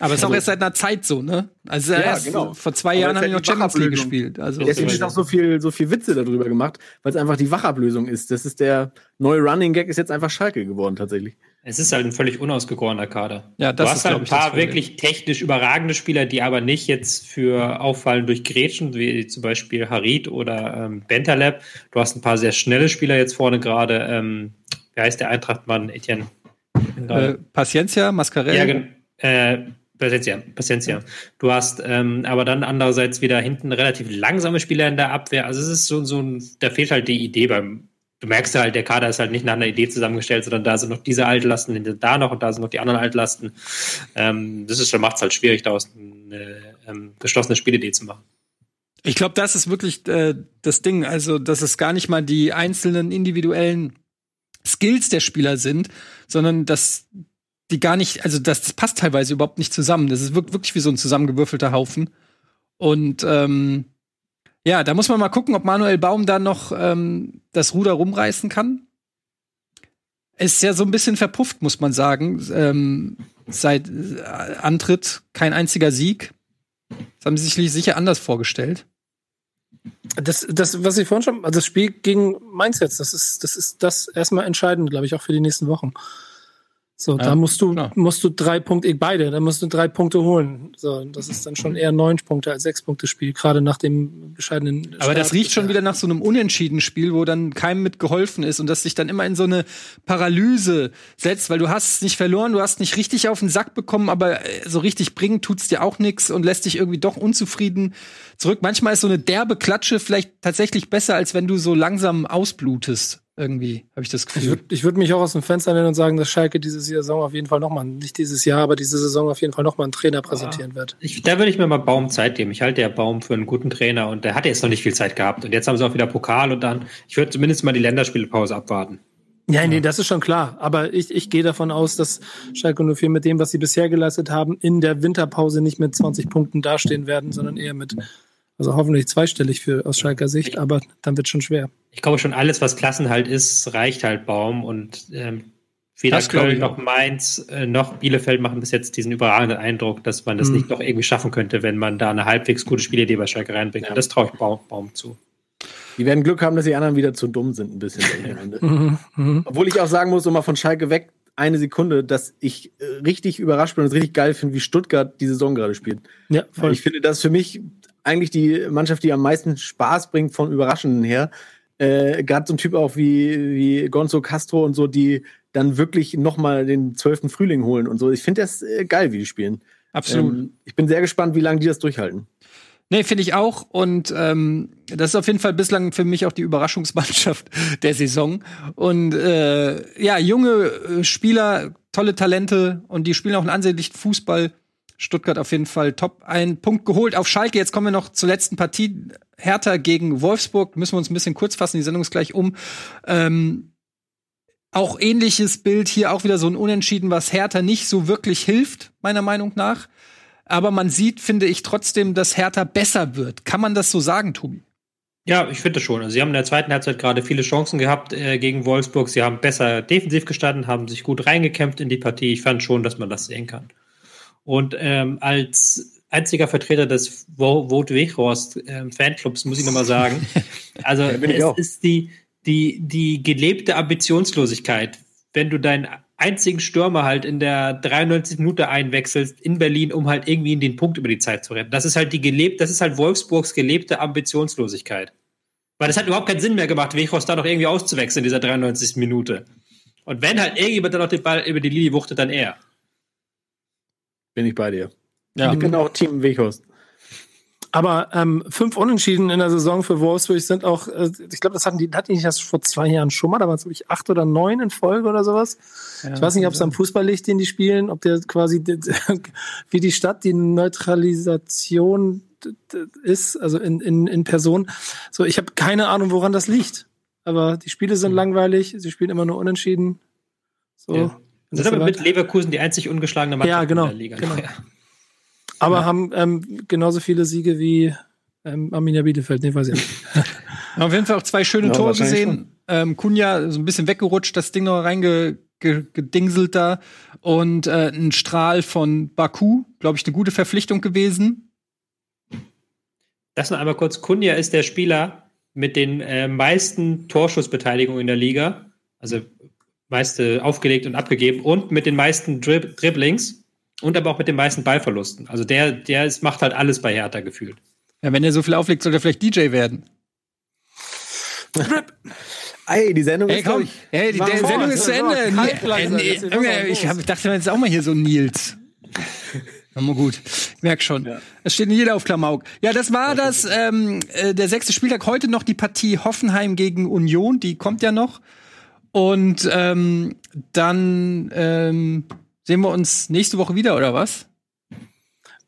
Aber es ist auch also erst seit einer Zeit so, ne? Also ja, erst genau. vor zwei Jahren haben wir noch Champions League gespielt. Also Deswegen ist auch so viel, so viel Witze darüber gemacht, weil es einfach die Wachablösung ist. Das ist der neue Running Gag, ist jetzt einfach Schalke geworden tatsächlich. Es ist halt ein völlig unausgegorener Kader. Ja, das du hast ist, halt ein paar wirklich technisch überragende Spieler, die aber nicht jetzt für auffallen durch Gretchen, wie zum Beispiel Harid oder ähm, Bentaleb. Du hast ein paar sehr schnelle Spieler jetzt vorne gerade. Ähm, wie heißt der Eintrachtmann? Etienne. Äh, Paciencia, Mascarell. Ja, äh, Paciencia, Paciencia. Du hast ähm, aber dann andererseits wieder hinten relativ langsame Spieler in der Abwehr. Also es ist so, so ein, da fehlt halt die Idee beim, du merkst halt, der Kader ist halt nicht nach einer Idee zusammengestellt, sondern da sind noch diese Altlasten, da noch und da sind noch die anderen Altlasten. Ähm, das ist, macht es halt schwierig, daraus eine ähm, geschlossene Spielidee zu machen. Ich glaube, das ist wirklich äh, das Ding. Also, dass es gar nicht mal die einzelnen individuellen Skills der Spieler sind, sondern dass die gar nicht, also das, das passt teilweise überhaupt nicht zusammen. Das ist wirklich wie so ein zusammengewürfelter Haufen. Und ähm, ja, da muss man mal gucken, ob Manuel Baum da noch ähm, das Ruder rumreißen kann. Ist ja so ein bisschen verpufft, muss man sagen. Ähm, seit äh, Antritt kein einziger Sieg. Das haben sie sich sicher anders vorgestellt. Das, das, was ich vorhin schon, also das Spiel gegen Mainz jetzt, das ist, das ist das erstmal entscheidend, glaube ich, auch für die nächsten Wochen. So, ja, da musst du, klar. musst du drei Punkte, beide, da musst du drei Punkte holen. So, das ist dann schon eher neun Punkte als sechs Punkte Spiel, gerade nach dem bescheidenen. Aber Start das riecht schon wieder nach so einem unentschieden Spiel, wo dann keinem mit geholfen ist und das sich dann immer in so eine Paralyse setzt, weil du hast es nicht verloren, du hast nicht richtig auf den Sack bekommen, aber äh, so richtig bringen tut's dir auch nichts und lässt dich irgendwie doch unzufrieden zurück. Manchmal ist so eine derbe Klatsche vielleicht tatsächlich besser, als wenn du so langsam ausblutest. Irgendwie habe ich das Gefühl. Ich würde würd mich auch aus dem Fenster nennen und sagen, dass Schalke diese Saison auf jeden Fall nochmal, nicht dieses Jahr, aber diese Saison auf jeden Fall nochmal einen Trainer präsentieren wird. Ich, da würde ich mir mal Baum Zeit geben. Ich halte der Baum für einen guten Trainer und der hat jetzt noch nicht viel Zeit gehabt. Und jetzt haben sie auch wieder Pokal und dann, ich würde zumindest mal die Länderspielpause abwarten. Ja, nee, das ist schon klar. Aber ich, ich gehe davon aus, dass Schalke 04 mit dem, was sie bisher geleistet haben, in der Winterpause nicht mit 20 Punkten dastehen werden, sondern eher mit also hoffentlich zweistellig für aus Schalker Sicht, aber dann wird schon schwer. Ich glaube schon, alles, was Klassenhalt ist, reicht halt Baum und ähm, weder Köln noch Mainz äh, noch Bielefeld machen bis jetzt diesen überragenden Eindruck, dass man das mhm. nicht noch irgendwie schaffen könnte, wenn man da eine halbwegs gute Spielidee bei Schalke reinbringt. Ja. Das traue ich Baum, Baum zu. Die werden Glück haben, dass die anderen wieder zu dumm sind, ein bisschen. Mhm, mhm. Obwohl ich auch sagen muss, um mal von Schalke weg, eine Sekunde, dass ich äh, richtig überrascht bin und es richtig geil finde, wie Stuttgart die Saison gerade spielt. Ja, voll. Ich finde das für mich eigentlich die Mannschaft, die am meisten Spaß bringt von Überraschenden her. Äh, Gerade so ein Typ auch wie, wie Gonzo Castro und so, die dann wirklich nochmal den zwölften Frühling holen und so. Ich finde das äh, geil, wie die spielen. Absolut. Ähm, ich bin sehr gespannt, wie lange die das durchhalten. Nee, finde ich auch. Und ähm, das ist auf jeden Fall bislang für mich auch die Überraschungsmannschaft der Saison. Und äh, ja, junge äh, Spieler, tolle Talente und die spielen auch einen ansehnlichen Fußball. Stuttgart auf jeden Fall top. Ein Punkt geholt auf Schalke. Jetzt kommen wir noch zur letzten Partie. Hertha gegen Wolfsburg. Müssen wir uns ein bisschen kurz fassen. Die Sendung ist gleich um. Ähm, auch ähnliches Bild hier, auch wieder so ein Unentschieden, was Hertha nicht so wirklich hilft, meiner Meinung nach. Aber man sieht, finde ich, trotzdem, dass Hertha besser wird. Kann man das so sagen, Tobi? Ja, ich finde schon. Also sie haben in der zweiten Halbzeit gerade viele Chancen gehabt äh, gegen Wolfsburg. Sie haben besser defensiv gestanden, haben sich gut reingekämpft in die Partie. Ich fand schon, dass man das sehen kann. Und ähm, als einziger Vertreter des Vote Weghorst ähm, Fanclubs muss ich nochmal sagen, also es ist die, die, die gelebte Ambitionslosigkeit, wenn du deinen einzigen Stürmer halt in der 93 Minute einwechselst in Berlin, um halt irgendwie in den Punkt über die Zeit zu retten. Das ist halt die gelebt, das ist halt Wolfsburgs gelebte Ambitionslosigkeit. Weil das hat überhaupt keinen Sinn mehr gemacht, Weghorst da noch irgendwie auszuwechseln in dieser 93. Minute. Und wenn halt irgendjemand dann noch den Ball über die Linie wuchtet, dann er. Bin ich bei dir. Ja. Ich bin auch Team Weghorst. Aber ähm, fünf Unentschieden in der Saison für Wolfsburg sind auch, äh, ich glaube, das hatten die, hatten die das vor zwei Jahren schon mal, da waren es, glaube ich, acht oder neun in Folge oder sowas. Ja, ich weiß nicht, ob es am Fußball liegt, den die spielen, ob der quasi wie die Stadt die Neutralisation ist, also in, in, in Person. So, ich habe keine Ahnung, woran das liegt. aber die Spiele sind mhm. langweilig, sie spielen immer nur unentschieden. So. Ja. Das sind aber mit Leverkusen die einzig ungeschlagene Mannschaft ja, genau, in der Liga. Genau. Ja. Aber ja. haben ähm, genauso viele Siege wie ähm, Arminia Bielefeld. Nee, weiß ich nicht. Auf jeden Fall auch zwei schöne ja, Tore gesehen. Ähm, Kunja so ein bisschen weggerutscht, das Ding noch reingedingselt da. Und äh, ein Strahl von Baku, glaube ich, eine gute Verpflichtung gewesen. Das noch einmal kurz. Kunja ist der Spieler mit den äh, meisten Torschussbeteiligungen in der Liga. Also meiste aufgelegt und abgegeben und mit den meisten Drib Dribblings und aber auch mit den meisten Ballverlusten. Also der, der ist, macht halt alles bei Hertha gefühlt. Ja, wenn er so viel auflegt, soll er vielleicht DJ werden. Ey, die Sendung Ey, ist komm, ey, die, die Sendung ist zu Ende. Äh, ich, hab, ich dachte jetzt auch mal hier so Nils. Na mal gut, ich merk schon. Es ja. steht jeder auf Klamauk. Ja, das war das, ähm, äh, der sechste Spieltag. Heute noch die Partie Hoffenheim gegen Union, die kommt ja noch. Und ähm, dann ähm, sehen wir uns nächste Woche wieder, oder was?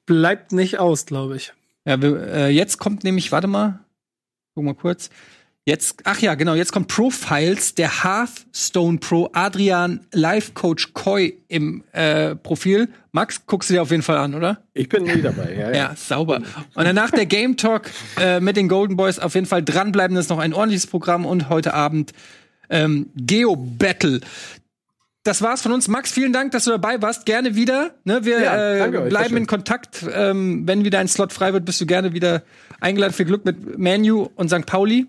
Bleibt nicht aus, glaube ich. Ja, wir, äh, jetzt kommt nämlich, warte mal, guck mal kurz. Jetzt, ach ja, genau, jetzt kommt Profiles, der Hearthstone Pro Adrian Life Coach Koi im äh, Profil. Max, guckst du dir auf jeden Fall an, oder? Ich bin nie dabei, ja. Ja, ja sauber. Und danach der Game Talk äh, mit den Golden Boys. Auf jeden Fall dranbleiben, das ist noch ein ordentliches Programm. Und heute Abend ähm, Geo Battle. Das war's von uns. Max, vielen Dank, dass du dabei warst. Gerne wieder. Ne, wir ja, äh, bleiben in Kontakt. Ähm, wenn wieder ein Slot frei wird, bist du gerne wieder eingeladen. Viel Glück mit Manu und St. Pauli.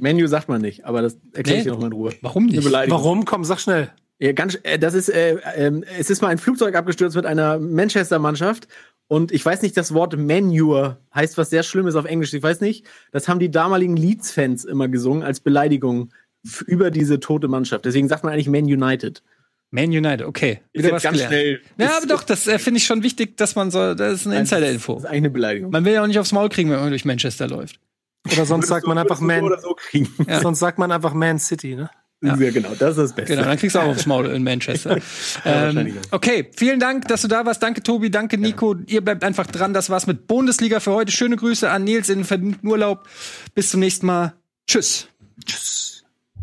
Menu sagt man nicht, aber das erkläre nee. ich dir noch mal in Ruhe. Warum nicht? Warum? Komm, sag schnell. Ja, ganz, äh, das ist, äh, äh, es ist mal ein Flugzeug abgestürzt mit einer Manchester-Mannschaft und ich weiß nicht, das Wort Manure heißt was sehr Schlimmes auf Englisch. Ich weiß nicht, das haben die damaligen Leeds-Fans immer gesungen als Beleidigung über diese tote Mannschaft. Deswegen sagt man eigentlich Man United. Man United, okay. Wieder was ganz gelernt. schnell. Ja, aber doch, das äh, finde ich schon wichtig, dass man so, das ist eine Insider-Info. Das ist eigentlich eine Beleidigung. Man will ja auch nicht aufs Maul kriegen, wenn man durch Manchester läuft. Oder sonst sagt man einfach Man. So ja. Sonst sagt man einfach Man City, ne? Ja. ja. genau, das ist das Beste. Genau, dann kriegst du auch aufs Maul in Manchester. ähm, okay, vielen Dank, dass du da warst. Danke, Tobi, danke, Nico. Ja. Ihr bleibt einfach dran. Das war's mit Bundesliga für heute. Schöne Grüße an Nils in den verdienten Urlaub. Bis zum nächsten Mal. Tschüss. Tschüss.